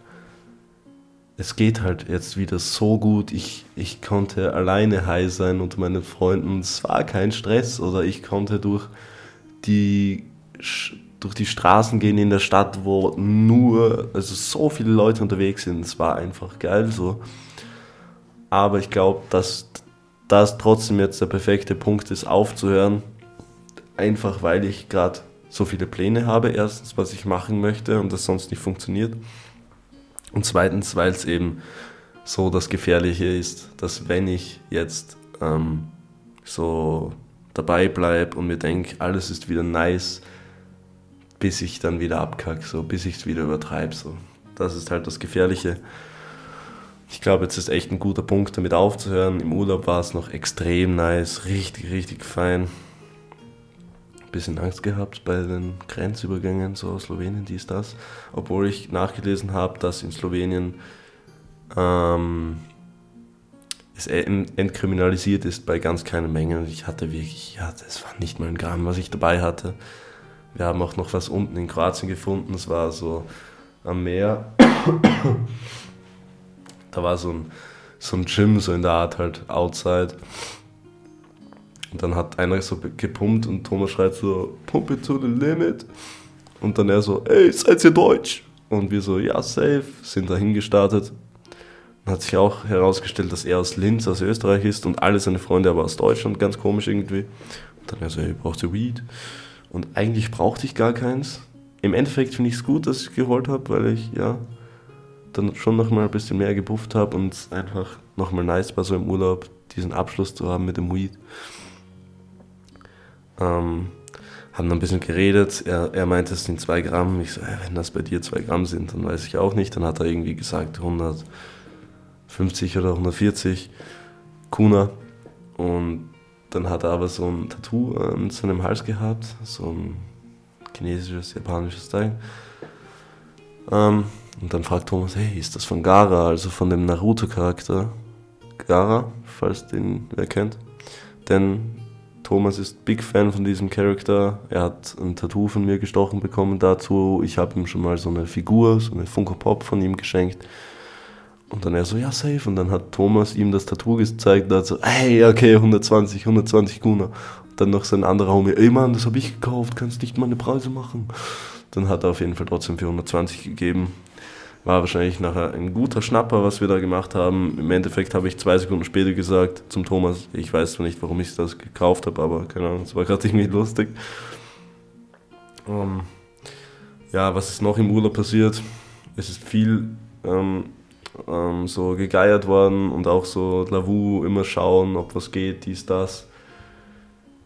es geht halt jetzt wieder so gut. Ich, ich konnte alleine high sein unter meinen Freunden. Es war kein Stress oder ich konnte durch die, durch die Straßen gehen in der Stadt, wo nur, also so viele Leute unterwegs sind. Es war einfach geil so. Aber ich glaube, dass das trotzdem jetzt der perfekte Punkt ist, aufzuhören. Einfach weil ich gerade so viele Pläne habe, erstens, was ich machen möchte und das sonst nicht funktioniert. Und zweitens, weil es eben so das Gefährliche ist, dass wenn ich jetzt ähm, so dabei bleibe und mir denke, alles ist wieder nice, bis ich dann wieder abkacke, so, bis ich es wieder übertreibe. So. Das ist halt das Gefährliche. Ich glaube, jetzt ist echt ein guter Punkt, damit aufzuhören. Im Urlaub war es noch extrem nice, richtig, richtig fein bisschen Angst gehabt bei den Grenzübergängen, so Slowenien, dies, das. Obwohl ich nachgelesen habe, dass in Slowenien ähm, es entkriminalisiert ist bei ganz kleinen Mengen. Ich hatte wirklich, ja, das war nicht mal ein Gramm, was ich dabei hatte. Wir haben auch noch was unten in Kroatien gefunden, es war so am Meer. da war so ein, so ein Gym, so in der Art halt outside. Und dann hat einer so gepumpt und Thomas schreit so, Pumpe to the limit. Und dann er so, ey, seid ihr Deutsch? Und wir so, ja, safe, sind dahin gestartet. Dann hat sich auch herausgestellt, dass er aus Linz, aus Österreich ist und alle seine Freunde aber aus Deutschland, ganz komisch irgendwie. Und dann er so, ey, brauchst du Weed? Und eigentlich brauchte ich gar keins. Im Endeffekt finde ich es gut, dass ich geholt habe, weil ich, ja, dann schon nochmal ein bisschen mehr gebufft habe und es einfach nochmal nice war, so im Urlaub diesen Abschluss zu haben mit dem Weed. Ähm, haben dann ein bisschen geredet. Er, er meinte, es sind zwei Gramm. Ich so, äh, wenn das bei dir zwei Gramm sind, dann weiß ich auch nicht. Dann hat er irgendwie gesagt 150 oder 140 Kuna. Und dann hat er aber so ein Tattoo an seinem Hals gehabt, so ein chinesisches, japanisches Teil. Ähm, und dann fragt Thomas, hey, ist das von Gara, also von dem Naruto-Charakter? Gara, falls den wer kennt. Denn Thomas ist Big Fan von diesem Charakter. Er hat ein Tattoo von mir gestochen bekommen dazu. Ich habe ihm schon mal so eine Figur, so eine Funko Pop von ihm geschenkt. Und dann er so, ja, safe. Und dann hat Thomas ihm das Tattoo gezeigt und hat so, hey, okay, 120, 120 Kuna. Und dann noch sein anderer Homie, ey Mann, das habe ich gekauft, kannst nicht meine Preise machen. Dann hat er auf jeden Fall trotzdem für 120 gegeben. War wahrscheinlich nachher ein guter Schnapper, was wir da gemacht haben. Im Endeffekt habe ich zwei Sekunden später gesagt zum Thomas, ich weiß zwar nicht, warum ich das gekauft habe, aber keine Ahnung, es war gerade irgendwie lustig. Um, ähm, ja, was ist noch im Urlaub passiert? Es ist viel ähm, ähm, so gegeiert worden und auch so Lavu immer schauen, ob was geht, dies, das.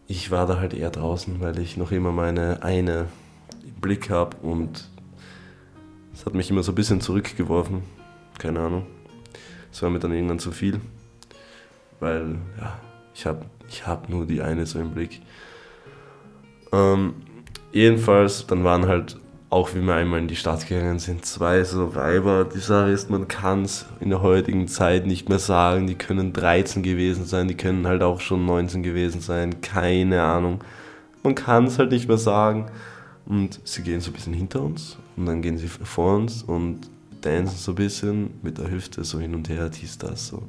Ich war da halt eher draußen, weil ich noch immer meine eine im Blick habe und es hat mich immer so ein bisschen zurückgeworfen. Keine Ahnung. Es war mir dann irgendwann zu viel, weil ja, ich habe ich hab nur die eine so im Blick. Ähm, jedenfalls, dann waren halt auch wie wir einmal in die Stadt gegangen sind, zwei so Weiber. Die Sache ist, man kann es in der heutigen Zeit nicht mehr sagen. Die können 13 gewesen sein, die können halt auch schon 19 gewesen sein, keine Ahnung. Man kann es halt nicht mehr sagen. Und sie gehen so ein bisschen hinter uns und dann gehen sie vor uns und dancen so ein bisschen mit der Hüfte so hin und her, dies, das so.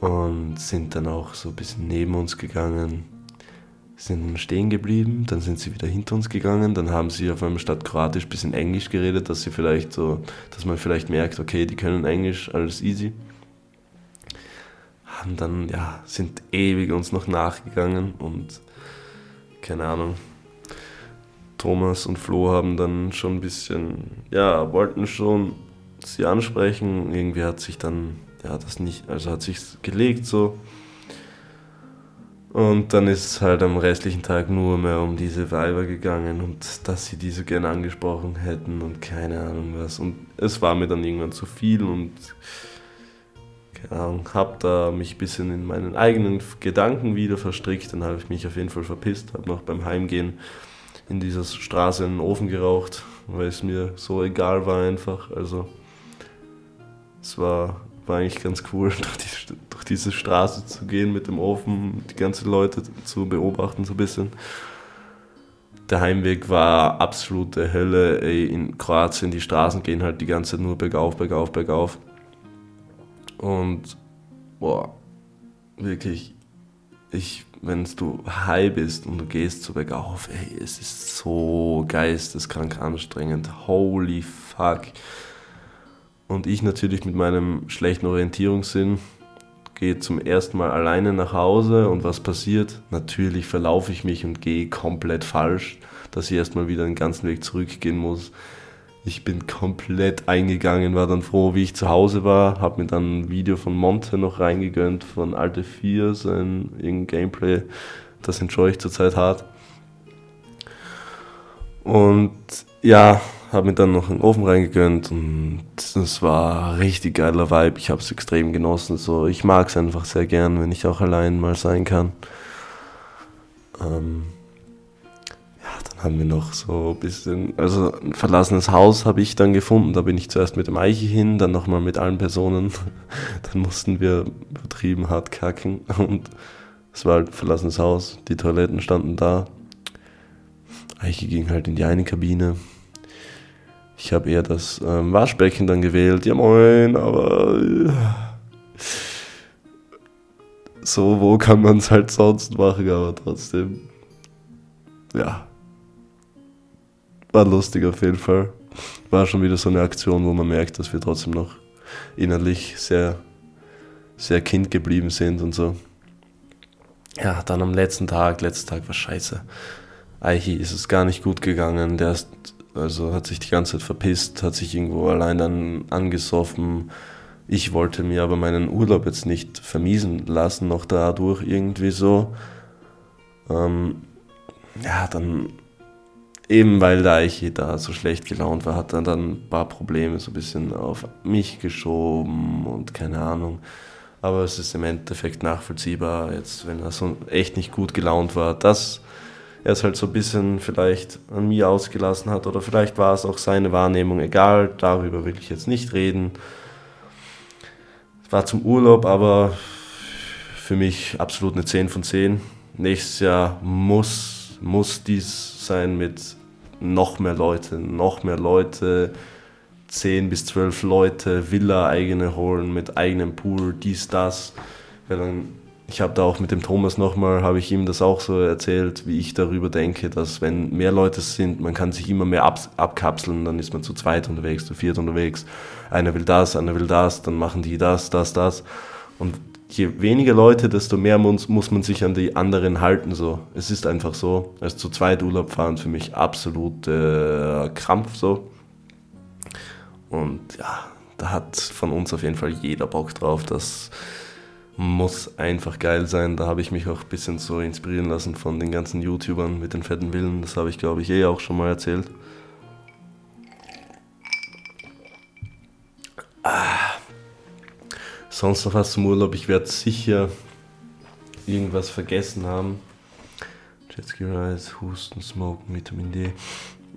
Und sind dann auch so ein bisschen neben uns gegangen sind stehen geblieben, dann sind sie wieder hinter uns gegangen, dann haben sie auf einmal statt Kroatisch ein bisschen Englisch geredet, dass sie vielleicht so, dass man vielleicht merkt, okay, die können Englisch, alles easy. Haben dann, ja, sind ewig uns noch nachgegangen und keine Ahnung. Thomas und Flo haben dann schon ein bisschen, ja, wollten schon sie ansprechen. Irgendwie hat sich dann, ja, das nicht, also hat sich gelegt so und dann ist es halt am restlichen Tag nur mehr um diese Weiber gegangen und dass sie diese gerne angesprochen hätten und keine Ahnung was. Und es war mir dann irgendwann zu viel und keine Ahnung, hab da mich ein bisschen in meinen eigenen Gedanken wieder verstrickt. Dann habe ich mich auf jeden Fall verpisst, habe noch beim Heimgehen in dieser Straße in den Ofen geraucht, weil es mir so egal war einfach. Also es war war eigentlich ganz cool, die, diese Straße zu gehen mit dem Ofen, die ganzen Leute zu beobachten so ein bisschen. Der Heimweg war absolute Hölle. Ey, in Kroatien, die Straßen gehen halt die ganze Zeit nur bergauf, bergauf, bergauf. Und, boah, wirklich, ich, wenn du high bist und du gehst so bergauf, ey, es ist so geisteskrank anstrengend. Holy fuck. Und ich natürlich mit meinem schlechten Orientierungssinn gehe zum ersten Mal alleine nach Hause und was passiert? Natürlich verlaufe ich mich und gehe komplett falsch, dass ich erstmal wieder den ganzen Weg zurückgehen muss. Ich bin komplett eingegangen, war dann froh, wie ich zu Hause war, habe mir dann ein Video von Monte noch reingegönnt, von Alte 4, sein irgendein Gameplay, das enjoy ich zurzeit hart. Und ja, habe mir dann noch einen Ofen reingegönnt und es war richtig geiler Vibe. Ich habe es extrem genossen. So, ich mag es einfach sehr gern, wenn ich auch allein mal sein kann. Ähm, ja, dann haben wir noch so ein bisschen, also ein verlassenes Haus habe ich dann gefunden. Da bin ich zuerst mit dem Eiche hin, dann nochmal mit allen Personen. dann mussten wir übertrieben hart kacken und es war halt ein verlassenes Haus. Die Toiletten standen da. Eiche ging halt in die eine Kabine ich habe eher das ähm, Waschbecken dann gewählt. Ja moin, aber so, wo kann man es halt sonst machen, aber trotzdem. Ja. War lustig auf jeden Fall. War schon wieder so eine Aktion, wo man merkt, dass wir trotzdem noch innerlich sehr, sehr Kind geblieben sind und so. Ja, dann am letzten Tag, letzter Tag war scheiße. Aichi ist es gar nicht gut gegangen. Der ist also hat sich die ganze Zeit verpisst, hat sich irgendwo allein dann angesoffen. Ich wollte mir aber meinen Urlaub jetzt nicht vermiesen lassen, noch dadurch irgendwie so. Ähm, ja, dann eben weil der Eiche da so schlecht gelaunt war, hat er dann ein paar Probleme so ein bisschen auf mich geschoben und keine Ahnung. Aber es ist im Endeffekt nachvollziehbar, jetzt wenn er so echt nicht gut gelaunt war, dass er es halt so ein bisschen vielleicht an mir ausgelassen hat oder vielleicht war es auch seine Wahrnehmung, egal, darüber will ich jetzt nicht reden. Es war zum Urlaub, aber für mich absolut eine 10 von 10. Nächstes Jahr muss, muss dies sein mit noch mehr Leute, noch mehr Leute, 10 bis 12 Leute, Villa eigene holen mit eigenem Pool, dies, das. Weil dann, ich habe da auch mit dem Thomas nochmal, habe ich ihm das auch so erzählt, wie ich darüber denke, dass wenn mehr Leute sind, man kann sich immer mehr ab, abkapseln, dann ist man zu zweit unterwegs, zu viert unterwegs. Einer will das, einer will das, dann machen die das, das, das. Und je weniger Leute, desto mehr muss, muss man sich an die anderen halten. So. Es ist einfach so. Also zu zweit Urlaub fahren für mich absolut äh, Krampf so. Und ja, da hat von uns auf jeden Fall jeder Bock drauf. Das muss einfach geil sein. Da habe ich mich auch ein bisschen so inspirieren lassen von den ganzen YouTubern mit den fetten Villen. Das habe ich, glaube ich, eh auch schon mal erzählt. Ah. Sonst noch was zum Urlaub. Ich werde sicher irgendwas vergessen haben. Jetski Rise, Husten, Smoken, Vitamin D.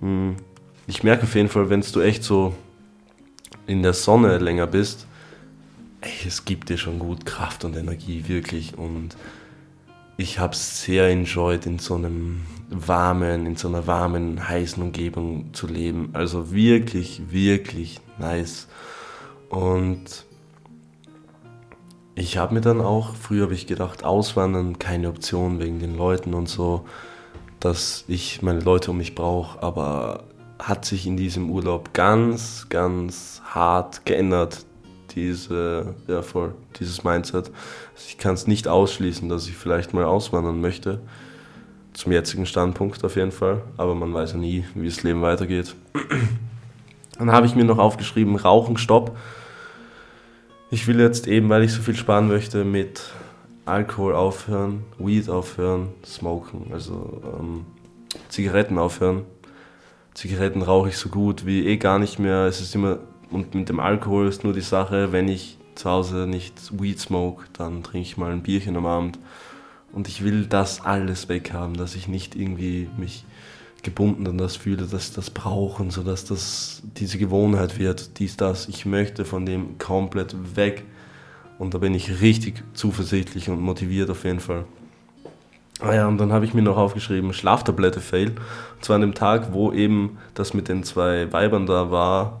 Hm. Ich merke auf jeden Fall, wenn du echt so in der Sonne länger bist, ey, es gibt dir schon gut Kraft und Energie, wirklich. Und ich habe es sehr enjoyed, in so einem warmen, in so einer warmen, heißen Umgebung zu leben. Also wirklich, wirklich nice. Und ich habe mir dann auch, früher habe ich gedacht, auswandern, keine Option wegen den Leuten und so, dass ich meine Leute um mich brauche, aber hat sich in diesem Urlaub ganz, ganz hart geändert, diese, ja, voll, dieses Mindset. Also ich kann es nicht ausschließen, dass ich vielleicht mal auswandern möchte. Zum jetzigen Standpunkt auf jeden Fall. Aber man weiß ja nie, wie das Leben weitergeht. Dann habe ich mir noch aufgeschrieben, Rauchen, Stopp. Ich will jetzt eben, weil ich so viel sparen möchte, mit Alkohol aufhören, Weed aufhören, Smoken, also ähm, Zigaretten aufhören. Zigaretten rauche ich so gut wie eh gar nicht mehr. Es ist immer, und mit dem Alkohol ist nur die Sache, wenn ich zu Hause nicht Weed smoke, dann trinke ich mal ein Bierchen am Abend. Und ich will das alles weghaben, dass ich nicht irgendwie mich gebunden an das fühle, dass ich das brauche und so, dass das diese Gewohnheit wird, dies, das. Ich möchte von dem komplett weg. Und da bin ich richtig zuversichtlich und motiviert auf jeden Fall. Ah ja, und dann habe ich mir noch aufgeschrieben, Schlaftablette Fail. Und zwar an dem Tag, wo eben das mit den zwei Weibern da war,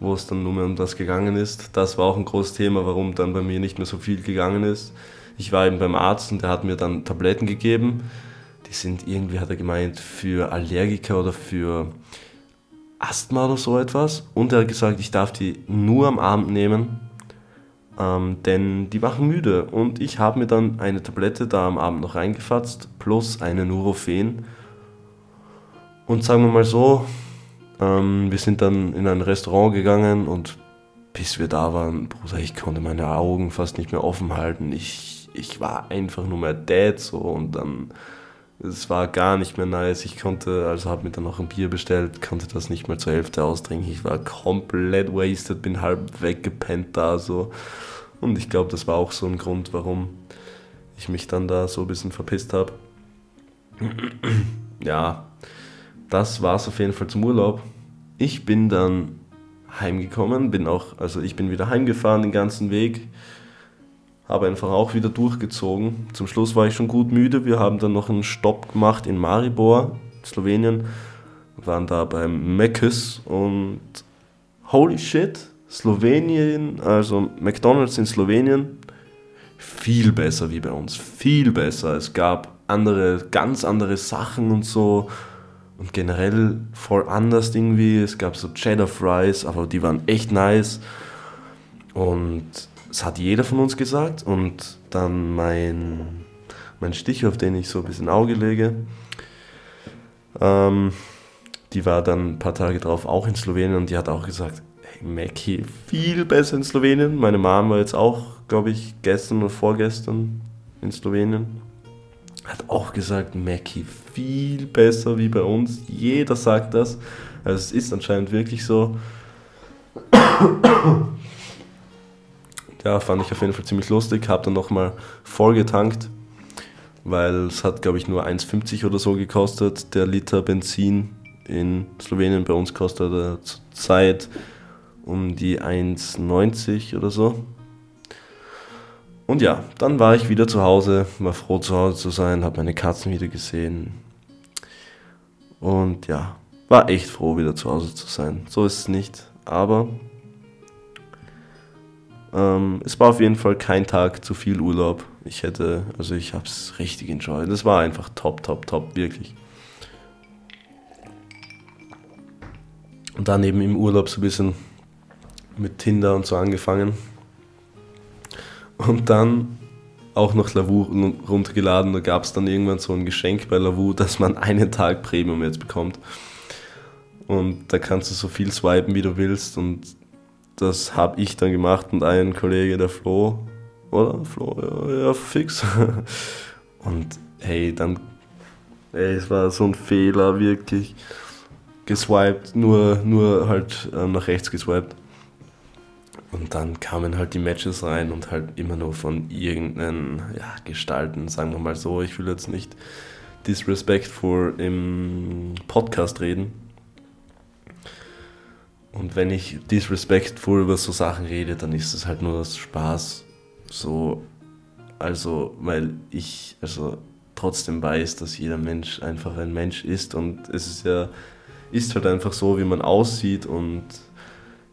wo es dann nur mehr um das gegangen ist. Das war auch ein großes Thema, warum dann bei mir nicht mehr so viel gegangen ist. Ich war eben beim Arzt und der hat mir dann Tabletten gegeben. Die sind irgendwie, hat er gemeint, für Allergiker oder für Asthma oder so etwas. Und er hat gesagt, ich darf die nur am Abend nehmen ähm, denn die machen müde. Und ich habe mir dann eine Tablette da am Abend noch reingefatzt, plus eine Nurofen. Und sagen wir mal so, ähm, wir sind dann in ein Restaurant gegangen und bis wir da waren, Bruder, ich konnte meine Augen fast nicht mehr offen halten. Ich, ich war einfach nur mehr dead so und dann es war gar nicht mehr nice. Ich konnte, also habe mir dann noch ein Bier bestellt, konnte das nicht mehr zur Hälfte austrinken. Ich war komplett wasted, bin halb weggepennt da so. Und ich glaube, das war auch so ein Grund, warum ich mich dann da so ein bisschen verpisst habe. ja, das war es auf jeden Fall zum Urlaub. Ich bin dann heimgekommen, bin auch, also ich bin wieder heimgefahren den ganzen Weg habe einfach auch wieder durchgezogen. Zum Schluss war ich schon gut müde. Wir haben dann noch einen Stopp gemacht in Maribor, Slowenien. Waren da beim Meckes und holy shit, Slowenien, also McDonald's in Slowenien, viel besser wie bei uns, viel besser. Es gab andere, ganz andere Sachen und so und generell voll anders irgendwie. Es gab so Cheddar Fries, aber die waren echt nice und das hat jeder von uns gesagt. Und dann mein, mein Stich, auf den ich so ein bisschen Auge lege, ähm, die war dann ein paar Tage drauf auch in Slowenien und die hat auch gesagt, hey Mackie, viel besser in Slowenien. Meine Mom war jetzt auch, glaube ich, gestern oder vorgestern in Slowenien. Hat auch gesagt, Mackie, viel besser wie bei uns. Jeder sagt das. Also es ist anscheinend wirklich so ja, fand ich auf jeden Fall ziemlich lustig. Habe dann nochmal voll getankt, weil es hat, glaube ich, nur 1,50 oder so gekostet, der Liter Benzin in Slowenien. Bei uns kostet er zurzeit um die 1,90 oder so. Und ja, dann war ich wieder zu Hause, war froh zu Hause zu sein, habe meine Katzen wieder gesehen. Und ja, war echt froh wieder zu Hause zu sein. So ist es nicht. Aber ähm, es war auf jeden Fall kein Tag zu viel Urlaub. Ich hätte, also ich habe es richtig enjoyed. Das war einfach top, top, top, wirklich. Und dann eben im Urlaub so ein bisschen mit Tinder und so angefangen. Und dann auch noch Lavu runtergeladen. Da gab es dann irgendwann so ein Geschenk bei Lavu, dass man einen Tag Premium jetzt bekommt. Und da kannst du so viel swipen, wie du willst. Und das habe ich dann gemacht und ein Kollege, der Flo, oder? Flo, ja, ja fix. Und hey, dann, ey, es war so ein Fehler, wirklich. Geswiped, nur, nur halt äh, nach rechts geswiped. Und dann kamen halt die Matches rein und halt immer nur von irgendeinen ja, Gestalten, sagen wir mal so. Ich will jetzt nicht disrespectful im Podcast reden, und wenn ich disrespectful über so Sachen rede, dann ist es halt nur das Spaß. So, also, weil ich also trotzdem weiß, dass jeder Mensch einfach ein Mensch ist und es ist ja, ist halt einfach so, wie man aussieht und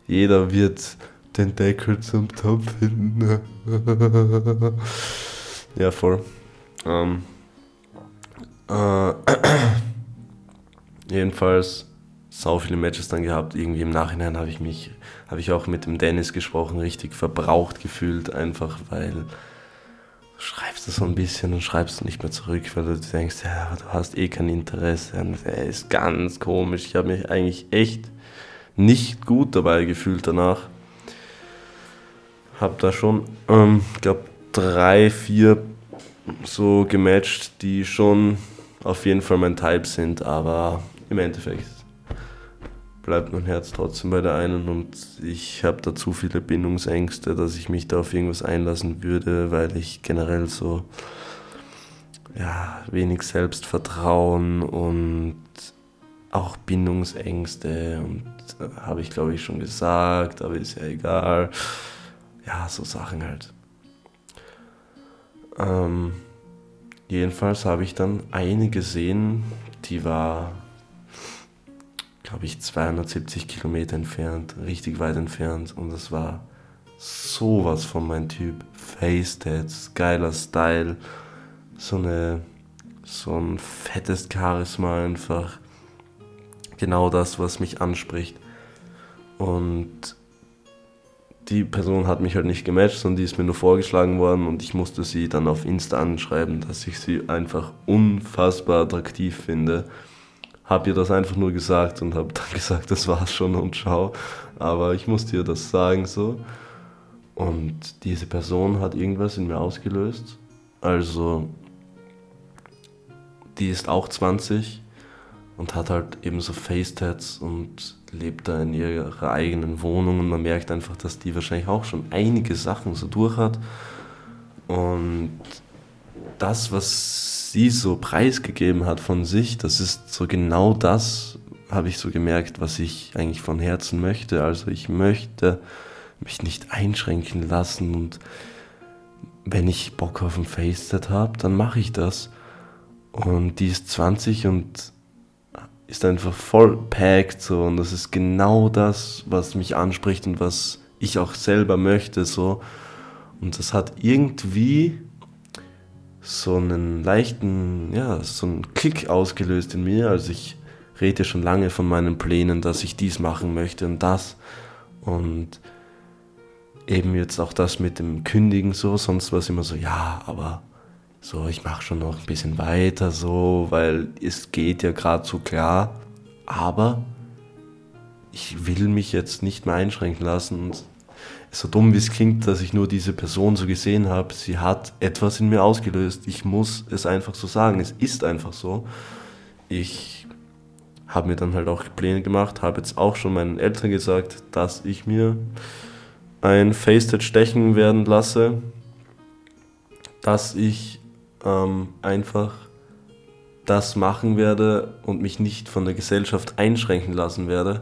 jeder wird den Deckel zum Topf finden. ja, voll. Ähm, äh, jedenfalls sau viele Matches dann gehabt. Irgendwie im Nachhinein habe ich mich, habe ich auch mit dem Dennis gesprochen, richtig verbraucht gefühlt, einfach weil du schreibst das so ein bisschen und schreibst du nicht mehr zurück, weil du denkst, ja, du hast eh kein Interesse. Er ist ganz komisch. Ich habe mich eigentlich echt nicht gut dabei gefühlt danach. Habe da schon, ähm, ich glaube, drei, vier so gematcht, die schon auf jeden Fall mein Type sind, aber im Endeffekt bleibt mein Herz trotzdem bei der einen und ich habe da zu viele Bindungsängste, dass ich mich da auf irgendwas einlassen würde, weil ich generell so ja, wenig Selbstvertrauen und auch Bindungsängste und äh, habe ich glaube ich schon gesagt, aber ist ja egal. Ja, so Sachen halt. Ähm, jedenfalls habe ich dann eine gesehen, die war glaube ich, 270 Kilometer entfernt, richtig weit entfernt. Und das war sowas von mein Typ. Face Tats, geiler Style, so eine, so ein fettes Charisma einfach. Genau das, was mich anspricht. Und die Person hat mich halt nicht gematcht, sondern die ist mir nur vorgeschlagen worden und ich musste sie dann auf Insta anschreiben, dass ich sie einfach unfassbar attraktiv finde habe ihr das einfach nur gesagt und habe dann gesagt, das war's schon und ciao. Aber ich musste ihr das sagen so. Und diese Person hat irgendwas in mir ausgelöst. Also, die ist auch 20 und hat halt eben so Facetats und lebt da in ihrer eigenen Wohnung und man merkt einfach, dass die wahrscheinlich auch schon einige Sachen so durch hat. Und das, was sie so preisgegeben hat von sich, das ist so genau das, habe ich so gemerkt, was ich eigentlich von Herzen möchte. Also ich möchte mich nicht einschränken lassen und wenn ich Bock auf ein Faceset habe, dann mache ich das. Und die ist 20 und ist einfach voll packed so und das ist genau das, was mich anspricht und was ich auch selber möchte so. Und das hat irgendwie so einen leichten, ja, so einen Klick ausgelöst in mir. Also ich rede schon lange von meinen Plänen, dass ich dies machen möchte und das. Und eben jetzt auch das mit dem Kündigen so, sonst war es immer so, ja, aber so, ich mache schon noch ein bisschen weiter so, weil es geht ja gerade so klar. Aber ich will mich jetzt nicht mehr einschränken lassen und so dumm wie es klingt, dass ich nur diese Person so gesehen habe, sie hat etwas in mir ausgelöst. Ich muss es einfach so sagen. Es ist einfach so. Ich habe mir dann halt auch Pläne gemacht, habe jetzt auch schon meinen Eltern gesagt, dass ich mir ein Facetad stechen werden lasse, dass ich ähm, einfach das machen werde und mich nicht von der Gesellschaft einschränken lassen werde.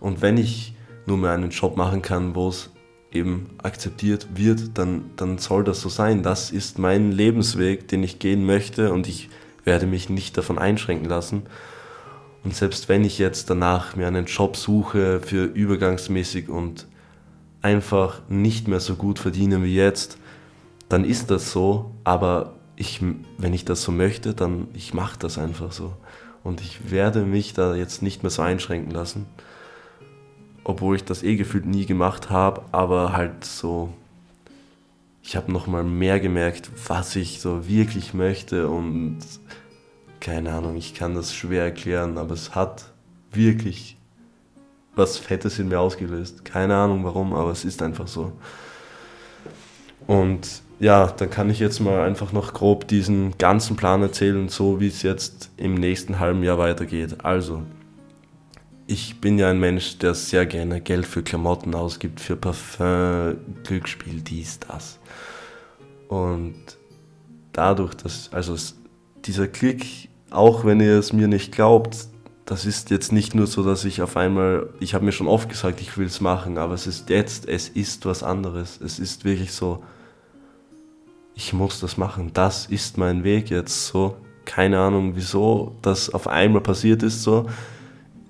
Und wenn ich nur mehr einen Job machen kann, wo es eben akzeptiert wird, dann, dann soll das so sein. Das ist mein Lebensweg, den ich gehen möchte und ich werde mich nicht davon einschränken lassen. Und selbst wenn ich jetzt danach mir einen Job suche für übergangsmäßig und einfach nicht mehr so gut verdiene wie jetzt, dann ist das so, aber ich, wenn ich das so möchte, dann ich mache das einfach so. Und ich werde mich da jetzt nicht mehr so einschränken lassen. Obwohl ich das eh gefühlt nie gemacht habe, aber halt so, ich habe nochmal mehr gemerkt, was ich so wirklich möchte und keine Ahnung, ich kann das schwer erklären, aber es hat wirklich was Fettes in mir ausgelöst. Keine Ahnung warum, aber es ist einfach so. Und ja, dann kann ich jetzt mal einfach noch grob diesen ganzen Plan erzählen, so wie es jetzt im nächsten halben Jahr weitergeht. Also, ich bin ja ein Mensch, der sehr gerne Geld für Klamotten ausgibt, für Parfum, Glücksspiel, dies, das. Und dadurch, dass, also dieser Klick, auch wenn ihr es mir nicht glaubt, das ist jetzt nicht nur so, dass ich auf einmal, ich habe mir schon oft gesagt, ich will es machen, aber es ist jetzt, es ist was anderes. Es ist wirklich so, ich muss das machen, das ist mein Weg jetzt so. Keine Ahnung, wieso das auf einmal passiert ist so.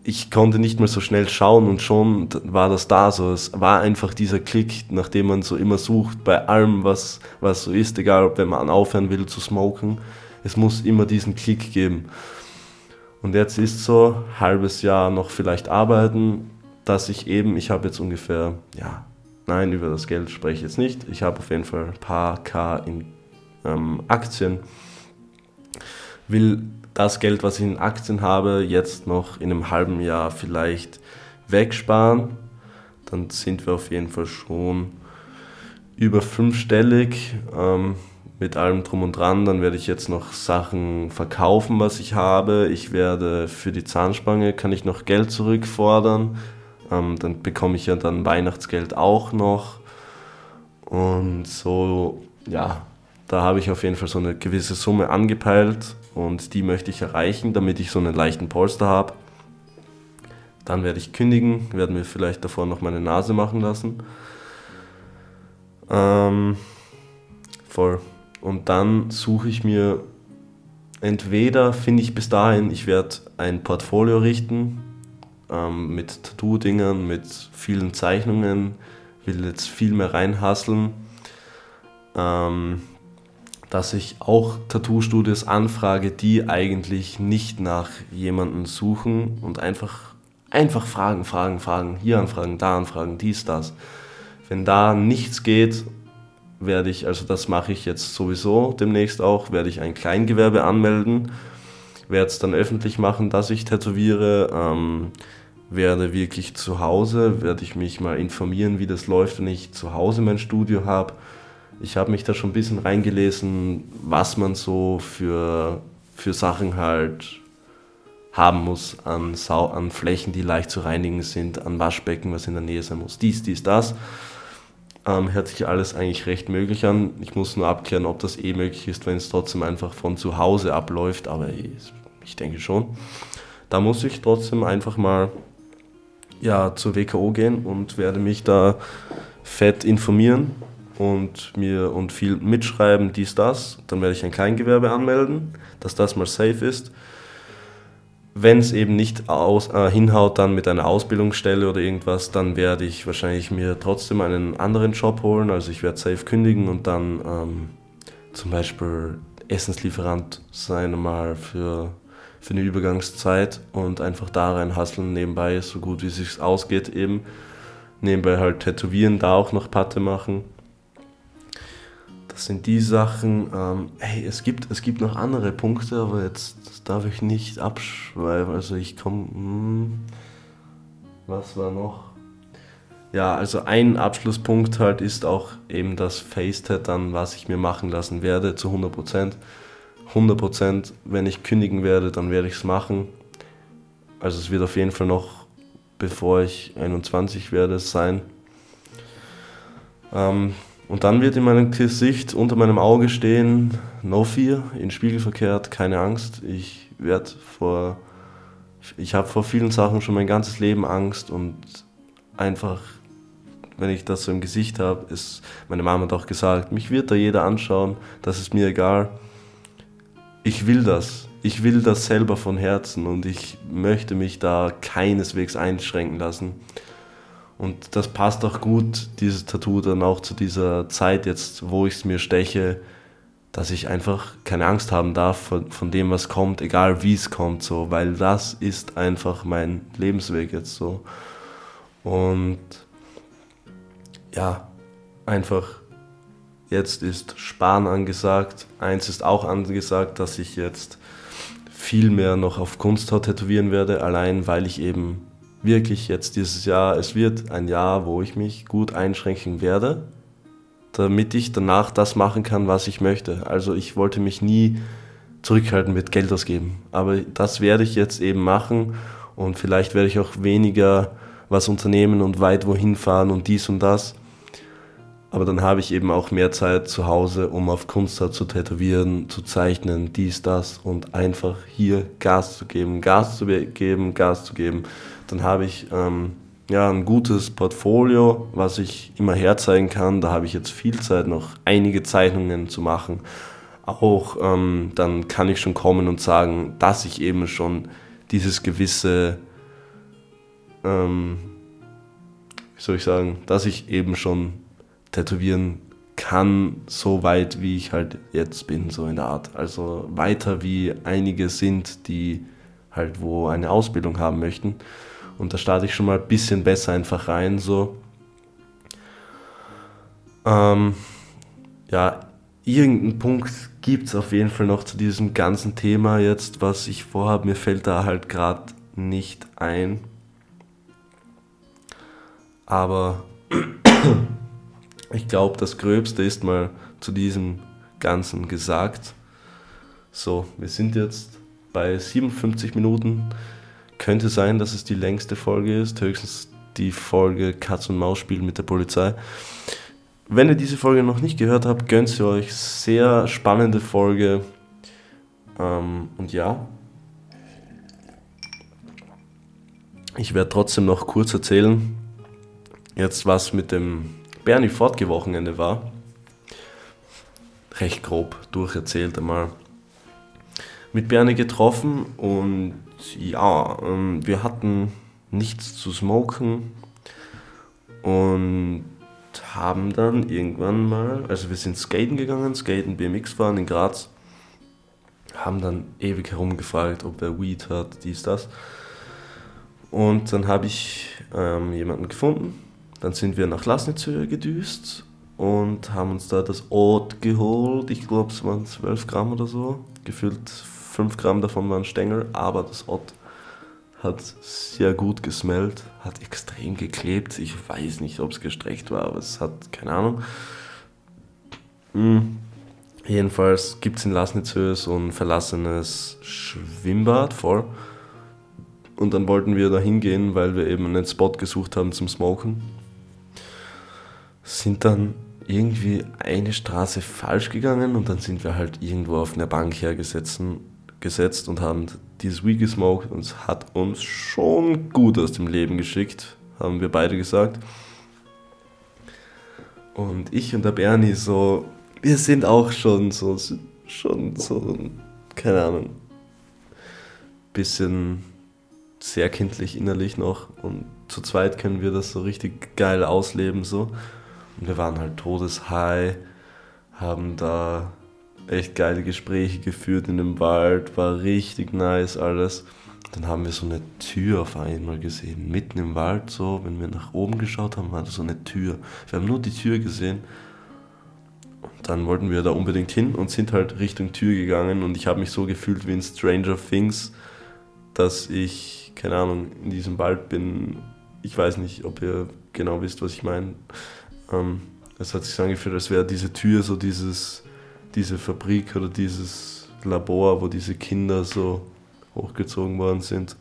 Ich konnte nicht mehr so schnell schauen und schon war das da so. Es war einfach dieser Klick, nach dem man so immer sucht, bei allem, was, was so ist, egal ob wenn man aufhören will zu smoken. Es muss immer diesen Klick geben. Und jetzt ist so, halbes Jahr noch vielleicht arbeiten, dass ich eben, ich habe jetzt ungefähr, ja, Nein, über das Geld spreche ich jetzt nicht. Ich habe auf jeden Fall ein paar K in ähm, Aktien. Will das Geld, was ich in Aktien habe, jetzt noch in einem halben Jahr vielleicht wegsparen. Dann sind wir auf jeden Fall schon über fünfstellig ähm, mit allem drum und dran. Dann werde ich jetzt noch Sachen verkaufen, was ich habe. Ich werde für die Zahnspange, kann ich noch Geld zurückfordern. Ähm, dann bekomme ich ja dann Weihnachtsgeld auch noch. Und so, ja, da habe ich auf jeden Fall so eine gewisse Summe angepeilt und die möchte ich erreichen, damit ich so einen leichten Polster habe. Dann werde ich kündigen, werde mir vielleicht davor noch meine Nase machen lassen. Ähm, voll. Und dann suche ich mir entweder, finde ich bis dahin, ich werde ein Portfolio richten, ähm, mit Tattoo-Dingern, mit vielen Zeichnungen, will jetzt viel mehr reinhasseln. Ähm, dass ich auch Tattoo-Studios anfrage, die eigentlich nicht nach jemandem suchen und einfach, einfach fragen, fragen, fragen, hier anfragen, da anfragen, dies, das. Wenn da nichts geht, werde ich, also das mache ich jetzt sowieso demnächst auch, werde ich ein Kleingewerbe anmelden, werde es dann öffentlich machen, dass ich tätowiere. Ähm, werde wirklich zu Hause, werde ich mich mal informieren, wie das läuft, wenn ich zu Hause mein Studio habe. Ich habe mich da schon ein bisschen reingelesen, was man so für, für Sachen halt haben muss an, Sau an Flächen, die leicht zu reinigen sind, an Waschbecken, was in der Nähe sein muss. Dies, dies, das. Ähm, hört sich alles eigentlich recht möglich an. Ich muss nur abklären, ob das eh möglich ist, wenn es trotzdem einfach von zu Hause abläuft, aber ich denke schon. Da muss ich trotzdem einfach mal ja, zur WKO gehen und werde mich da fett informieren und mir und viel mitschreiben, dies, das. Dann werde ich ein Kleingewerbe anmelden, dass das mal safe ist. Wenn es eben nicht aus, äh, hinhaut, dann mit einer Ausbildungsstelle oder irgendwas, dann werde ich wahrscheinlich mir trotzdem einen anderen Job holen. Also ich werde safe kündigen und dann ähm, zum Beispiel Essenslieferant sein, mal für für eine Übergangszeit und einfach da rein hasseln nebenbei, so gut wie es sich ausgeht eben. Nebenbei halt tätowieren, da auch noch Patte machen. Das sind die Sachen. Ähm, hey, es gibt, es gibt noch andere Punkte, aber jetzt darf ich nicht abschweifen. Also ich komme. Hm, was war noch? Ja, also ein Abschlusspunkt halt ist auch eben das Face-Tat dann, was ich mir machen lassen werde, zu 100 Prozent. 100%, wenn ich kündigen werde, dann werde ich es machen. Also es wird auf jeden Fall noch, bevor ich 21 werde, sein. Ähm, und dann wird in meinem Gesicht, unter meinem Auge stehen, no fear, in Spiegel verkehrt, keine Angst. Ich werde vor, ich habe vor vielen Sachen schon mein ganzes Leben Angst und einfach, wenn ich das so im Gesicht habe, ist, meine Mama hat auch gesagt, mich wird da jeder anschauen, das ist mir egal ich will das. ich will das selber von Herzen und ich möchte mich da keineswegs einschränken lassen. Und das passt auch gut, dieses Tattoo dann auch zu dieser Zeit jetzt, wo ich es mir steche, dass ich einfach keine Angst haben darf von, von dem, was kommt, egal wie es kommt, so, weil das ist einfach mein Lebensweg jetzt so. Und ja, einfach jetzt ist Sparen angesagt. Eins ist auch angesagt, dass ich jetzt viel mehr noch auf Kunsthaut tätowieren werde, allein weil ich eben wirklich jetzt dieses Jahr, es wird ein Jahr, wo ich mich gut einschränken werde, damit ich danach das machen kann, was ich möchte. Also ich wollte mich nie zurückhalten mit Geld ausgeben, aber das werde ich jetzt eben machen und vielleicht werde ich auch weniger was unternehmen und weit wohin fahren und dies und das. Aber dann habe ich eben auch mehr Zeit zu Hause, um auf Kunstart zu tätowieren, zu zeichnen, dies, das und einfach hier Gas zu geben, Gas zu geben, Gas zu geben. Dann habe ich ähm, ja, ein gutes Portfolio, was ich immer herzeigen kann. Da habe ich jetzt viel Zeit, noch einige Zeichnungen zu machen. Auch ähm, dann kann ich schon kommen und sagen, dass ich eben schon dieses gewisse, ähm, wie soll ich sagen, dass ich eben schon tätowieren kann, so weit wie ich halt jetzt bin, so in der Art. Also weiter wie einige sind, die halt wo eine Ausbildung haben möchten. Und da starte ich schon mal ein bisschen besser einfach rein, so. Ähm, ja, irgendeinen Punkt gibt es auf jeden Fall noch zu diesem ganzen Thema jetzt, was ich vorhabe. Mir fällt da halt gerade nicht ein. Aber ich glaube, das Gröbste ist mal zu diesem Ganzen gesagt. So, wir sind jetzt bei 57 Minuten. Könnte sein, dass es die längste Folge ist, höchstens die Folge Katz und Maus spielen mit der Polizei. Wenn ihr diese Folge noch nicht gehört habt, gönnt sie euch. Sehr spannende Folge. Ähm, und ja, ich werde trotzdem noch kurz erzählen, jetzt was mit dem Bernie Fortge Wochenende war. Recht grob durcherzählt einmal. Mit Bernie getroffen und ja, ähm, wir hatten nichts zu smoken und haben dann irgendwann mal, also wir sind skaten gegangen, skaten BMX fahren in Graz, haben dann ewig herumgefragt, ob er Weed hat, dies, das. Und dann habe ich ähm, jemanden gefunden, dann sind wir nach Lasnitzhöhe gedüst und haben uns da das Ort geholt. Ich glaube, es waren 12 Gramm oder so. Gefühlt 5 Gramm davon waren Stängel, aber das Ort hat sehr gut gesmellt, hat extrem geklebt. Ich weiß nicht, ob es gestreckt war, aber es hat keine Ahnung. Mhm. Jedenfalls gibt es in Lasnitzhöhe so ein verlassenes Schwimmbad voll. Und dann wollten wir da hingehen, weil wir eben einen Spot gesucht haben zum Smoken sind dann irgendwie eine Straße falsch gegangen und dann sind wir halt irgendwo auf einer Bank hergesetzt gesetzt und haben dieses Weed gesmoked und es hat uns schon gut aus dem Leben geschickt, haben wir beide gesagt. Und ich und der Bernie so, wir sind auch schon so, schon so, keine Ahnung, bisschen sehr kindlich innerlich noch und zu zweit können wir das so richtig geil ausleben so. Und wir waren halt todeshigh, haben da echt geile Gespräche geführt in dem Wald, war richtig nice alles. Dann haben wir so eine Tür auf einmal gesehen, mitten im Wald so, wenn wir nach oben geschaut haben, war da so eine Tür. Wir haben nur die Tür gesehen. Und dann wollten wir da unbedingt hin und sind halt Richtung Tür gegangen und ich habe mich so gefühlt wie in Stranger Things, dass ich, keine Ahnung, in diesem Wald bin. Ich weiß nicht, ob ihr genau wisst, was ich meine. Ähm, es hat sich so angefühlt, als wäre diese Tür so dieses, diese Fabrik oder dieses Labor, wo diese Kinder so hochgezogen worden sind.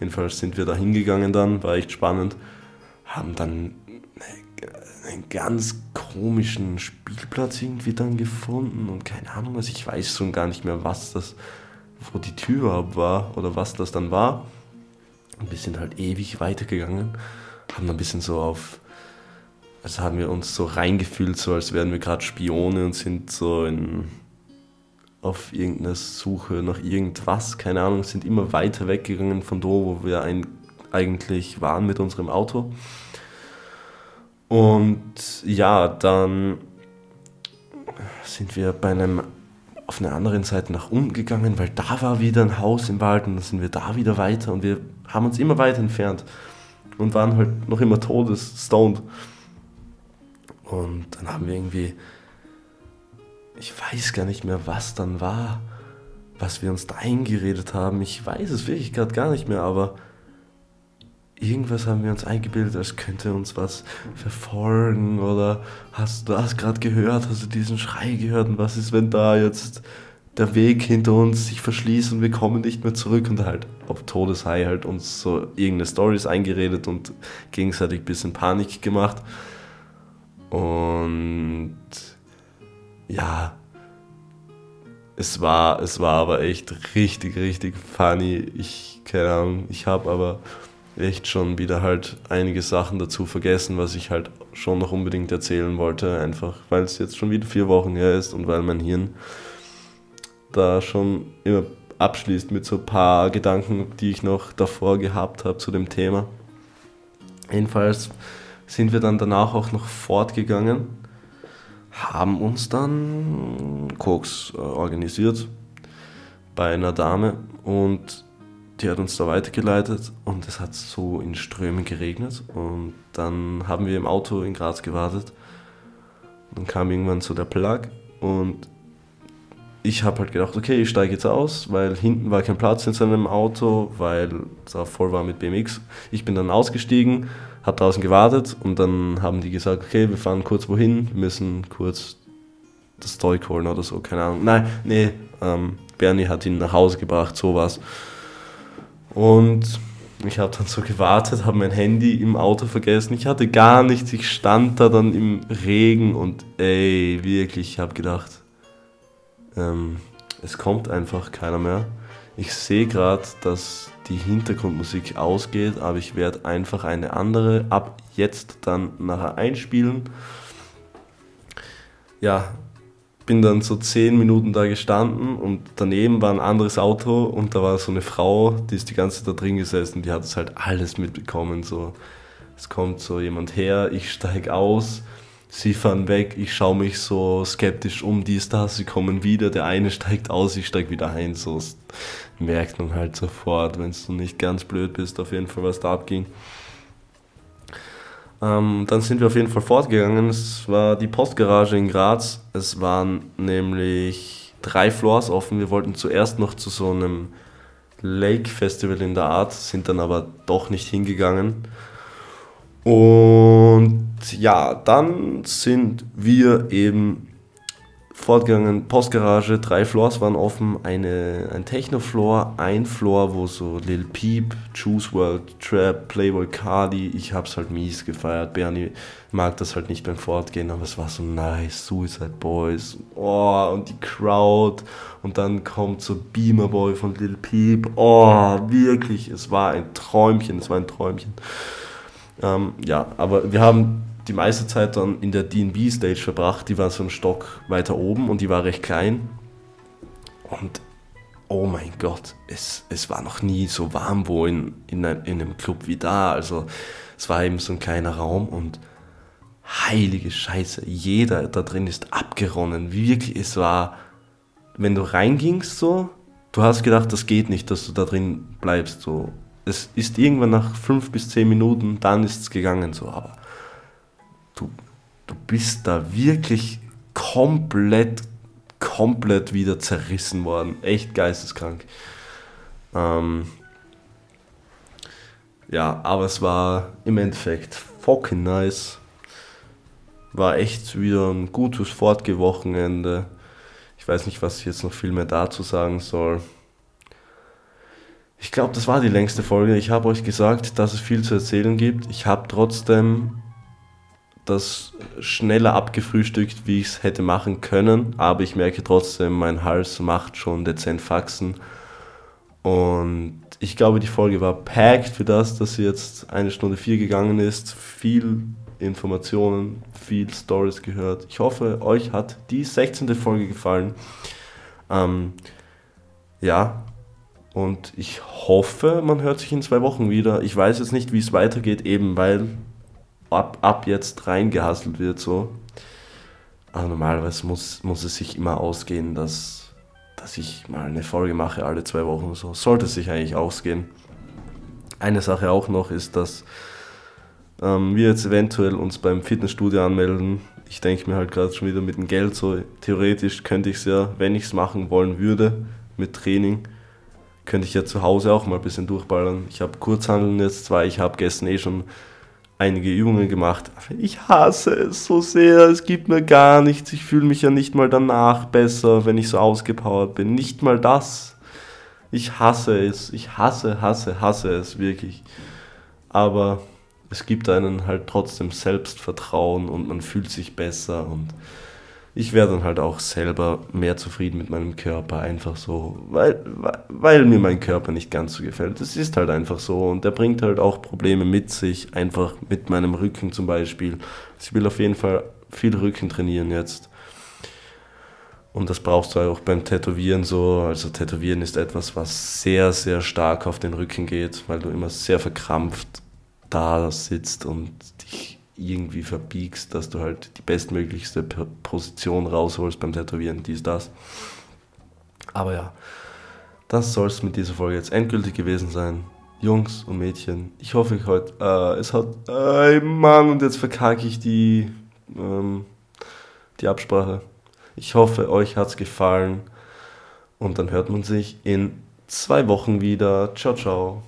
Jedenfalls sind wir da hingegangen dann, war echt spannend. Haben dann einen ganz komischen Spielplatz irgendwie dann gefunden und keine Ahnung was, ich weiß schon gar nicht mehr, was das, wo die Tür überhaupt war oder was das dann war. Und wir sind halt ewig weitergegangen, haben ein bisschen so auf also haben wir uns so reingefühlt, so als wären wir gerade Spione und sind so in, auf irgendeine Suche nach irgendwas, keine Ahnung, sind immer weiter weggegangen von da, wo wir ein, eigentlich waren mit unserem Auto. Und ja, dann sind wir bei einem auf einer anderen Seite nach unten gegangen, weil da war wieder ein Haus im Wald und dann sind wir da wieder weiter und wir haben uns immer weiter entfernt und waren halt noch immer todesstoned. Und dann haben wir irgendwie, ich weiß gar nicht mehr, was dann war, was wir uns da eingeredet haben. Ich weiß es wirklich gerade gar nicht mehr, aber irgendwas haben wir uns eingebildet, als könnte uns was verfolgen oder hast du das gerade gehört, hast du diesen Schrei gehört und was ist, wenn da jetzt der Weg hinter uns sich verschließt und wir kommen nicht mehr zurück und halt auf Todeshai halt uns so irgendeine Stories eingeredet und gegenseitig ein bisschen Panik gemacht. Und ja, es war, es war aber echt richtig, richtig funny. Ich, keine Ahnung, ich habe aber echt schon wieder halt einige Sachen dazu vergessen, was ich halt schon noch unbedingt erzählen wollte, einfach weil es jetzt schon wieder vier Wochen her ist und weil mein Hirn da schon immer abschließt mit so ein paar Gedanken, die ich noch davor gehabt habe zu dem Thema. Jedenfalls sind wir dann danach auch noch fortgegangen, haben uns dann Koks äh, organisiert bei einer Dame und die hat uns da weitergeleitet und es hat so in Strömen geregnet und dann haben wir im Auto in Graz gewartet. Dann kam irgendwann so der Plug und ich habe halt gedacht, okay, ich steige jetzt aus, weil hinten war kein Platz in seinem Auto, weil es auch voll war mit BMX. Ich bin dann ausgestiegen, habe draußen gewartet und dann haben die gesagt, okay, wir fahren kurz wohin, wir müssen kurz das Zeug holen oder so, keine Ahnung. Nein, nee, ähm, Bernie hat ihn nach Hause gebracht, sowas. Und ich habe dann so gewartet, habe mein Handy im Auto vergessen. Ich hatte gar nichts, ich stand da dann im Regen und ey, wirklich, ich habe gedacht, ähm, es kommt einfach keiner mehr. Ich sehe gerade, dass die Hintergrundmusik ausgeht, aber ich werde einfach eine andere ab jetzt dann nachher einspielen. Ja, bin dann so zehn Minuten da gestanden und daneben war ein anderes Auto und da war so eine Frau, die ist die ganze Zeit da drin gesessen, die hat es halt alles mitbekommen. So, es kommt so jemand her, ich steige aus, sie fahren weg, ich schaue mich so skeptisch um, die ist da, sie kommen wieder, der eine steigt aus, ich steige wieder ein, so merkt man halt sofort, wenn du nicht ganz blöd bist, auf jeden Fall, was da abging. Ähm, dann sind wir auf jeden Fall fortgegangen, es war die Postgarage in Graz, es waren nämlich drei Floors offen, wir wollten zuerst noch zu so einem Lake Festival in der Art, sind dann aber doch nicht hingegangen und ja, dann sind wir eben fortgegangen. Postgarage, drei Floors waren offen, eine, ein Techno-Floor, ein Floor, wo so Lil Peep, Juice World, Trap, Playboy Cardi, ich hab's halt mies gefeiert. Bernie mag das halt nicht beim Fortgehen, aber es war so nice. Suicide Boys, oh, und die Crowd. Und dann kommt so Beamer Boy von Lil Peep. Oh, wirklich, es war ein Träumchen, es war ein Träumchen. Ähm, ja, aber wir haben die meiste Zeit dann in der DB-Stage verbracht. Die war so ein Stock weiter oben und die war recht klein. Und oh mein Gott, es, es war noch nie so warm wo in, in, in einem Club wie da. Also es war eben so ein kleiner Raum und heilige Scheiße, jeder da drin ist abgeronnen. Wirklich, es war, wenn du reingingst so, du hast gedacht, das geht nicht, dass du da drin bleibst so es ist irgendwann nach fünf bis zehn Minuten, dann ist es gegangen so, aber du, du bist da wirklich komplett, komplett wieder zerrissen worden. Echt geisteskrank. Ähm, ja, aber es war im Endeffekt fucking nice. War echt wieder ein gutes Fortgewochenende. Ich weiß nicht, was ich jetzt noch viel mehr dazu sagen soll. Ich glaube, das war die längste Folge. Ich habe euch gesagt, dass es viel zu erzählen gibt. Ich habe trotzdem das schneller abgefrühstückt, wie ich es hätte machen können. Aber ich merke trotzdem, mein Hals macht schon dezent Faxen. Und ich glaube, die Folge war packed für das, dass sie jetzt eine Stunde vier gegangen ist. Viel Informationen, viel Stories gehört. Ich hoffe, euch hat die 16. Folge gefallen. Ähm, ja, und ich hoffe, man hört sich in zwei Wochen wieder. Ich weiß jetzt nicht, wie es weitergeht, eben weil ab, ab jetzt reingehasselt wird so. Aber normalerweise muss, muss es sich immer ausgehen, dass, dass ich mal eine Folge mache alle zwei Wochen. So sollte es sich eigentlich ausgehen. Eine Sache auch noch ist, dass ähm, wir jetzt eventuell uns beim Fitnessstudio anmelden. Ich denke mir halt gerade schon wieder mit dem Geld so, theoretisch könnte ich es ja, wenn ich es machen wollen würde, mit Training, könnte ich ja zu Hause auch mal ein bisschen durchballern. Ich habe Kurzhandeln jetzt zwar, ich habe gestern eh schon einige Übungen gemacht. Ich hasse es so sehr, es gibt mir gar nichts. Ich fühle mich ja nicht mal danach besser, wenn ich so ausgepowert bin. Nicht mal das. Ich hasse es. Ich hasse, hasse, hasse es wirklich. Aber es gibt einen halt trotzdem Selbstvertrauen und man fühlt sich besser und ich wäre dann halt auch selber mehr zufrieden mit meinem Körper, einfach so, weil, weil mir mein Körper nicht ganz so gefällt. Das ist halt einfach so und der bringt halt auch Probleme mit sich, einfach mit meinem Rücken zum Beispiel. Ich will auf jeden Fall viel Rücken trainieren jetzt. Und das brauchst du auch beim Tätowieren so. Also Tätowieren ist etwas, was sehr, sehr stark auf den Rücken geht, weil du immer sehr verkrampft da sitzt und irgendwie verbiegst, dass du halt die bestmöglichste Position rausholst beim Tätowieren, dies, das. Aber ja, das soll es mit dieser Folge jetzt endgültig gewesen sein. Jungs und Mädchen, ich hoffe, ich heute, äh, es hat, äh, Mann, und jetzt verkacke ich die, ähm, die Absprache. Ich hoffe, euch hat es gefallen und dann hört man sich in zwei Wochen wieder. Ciao, ciao.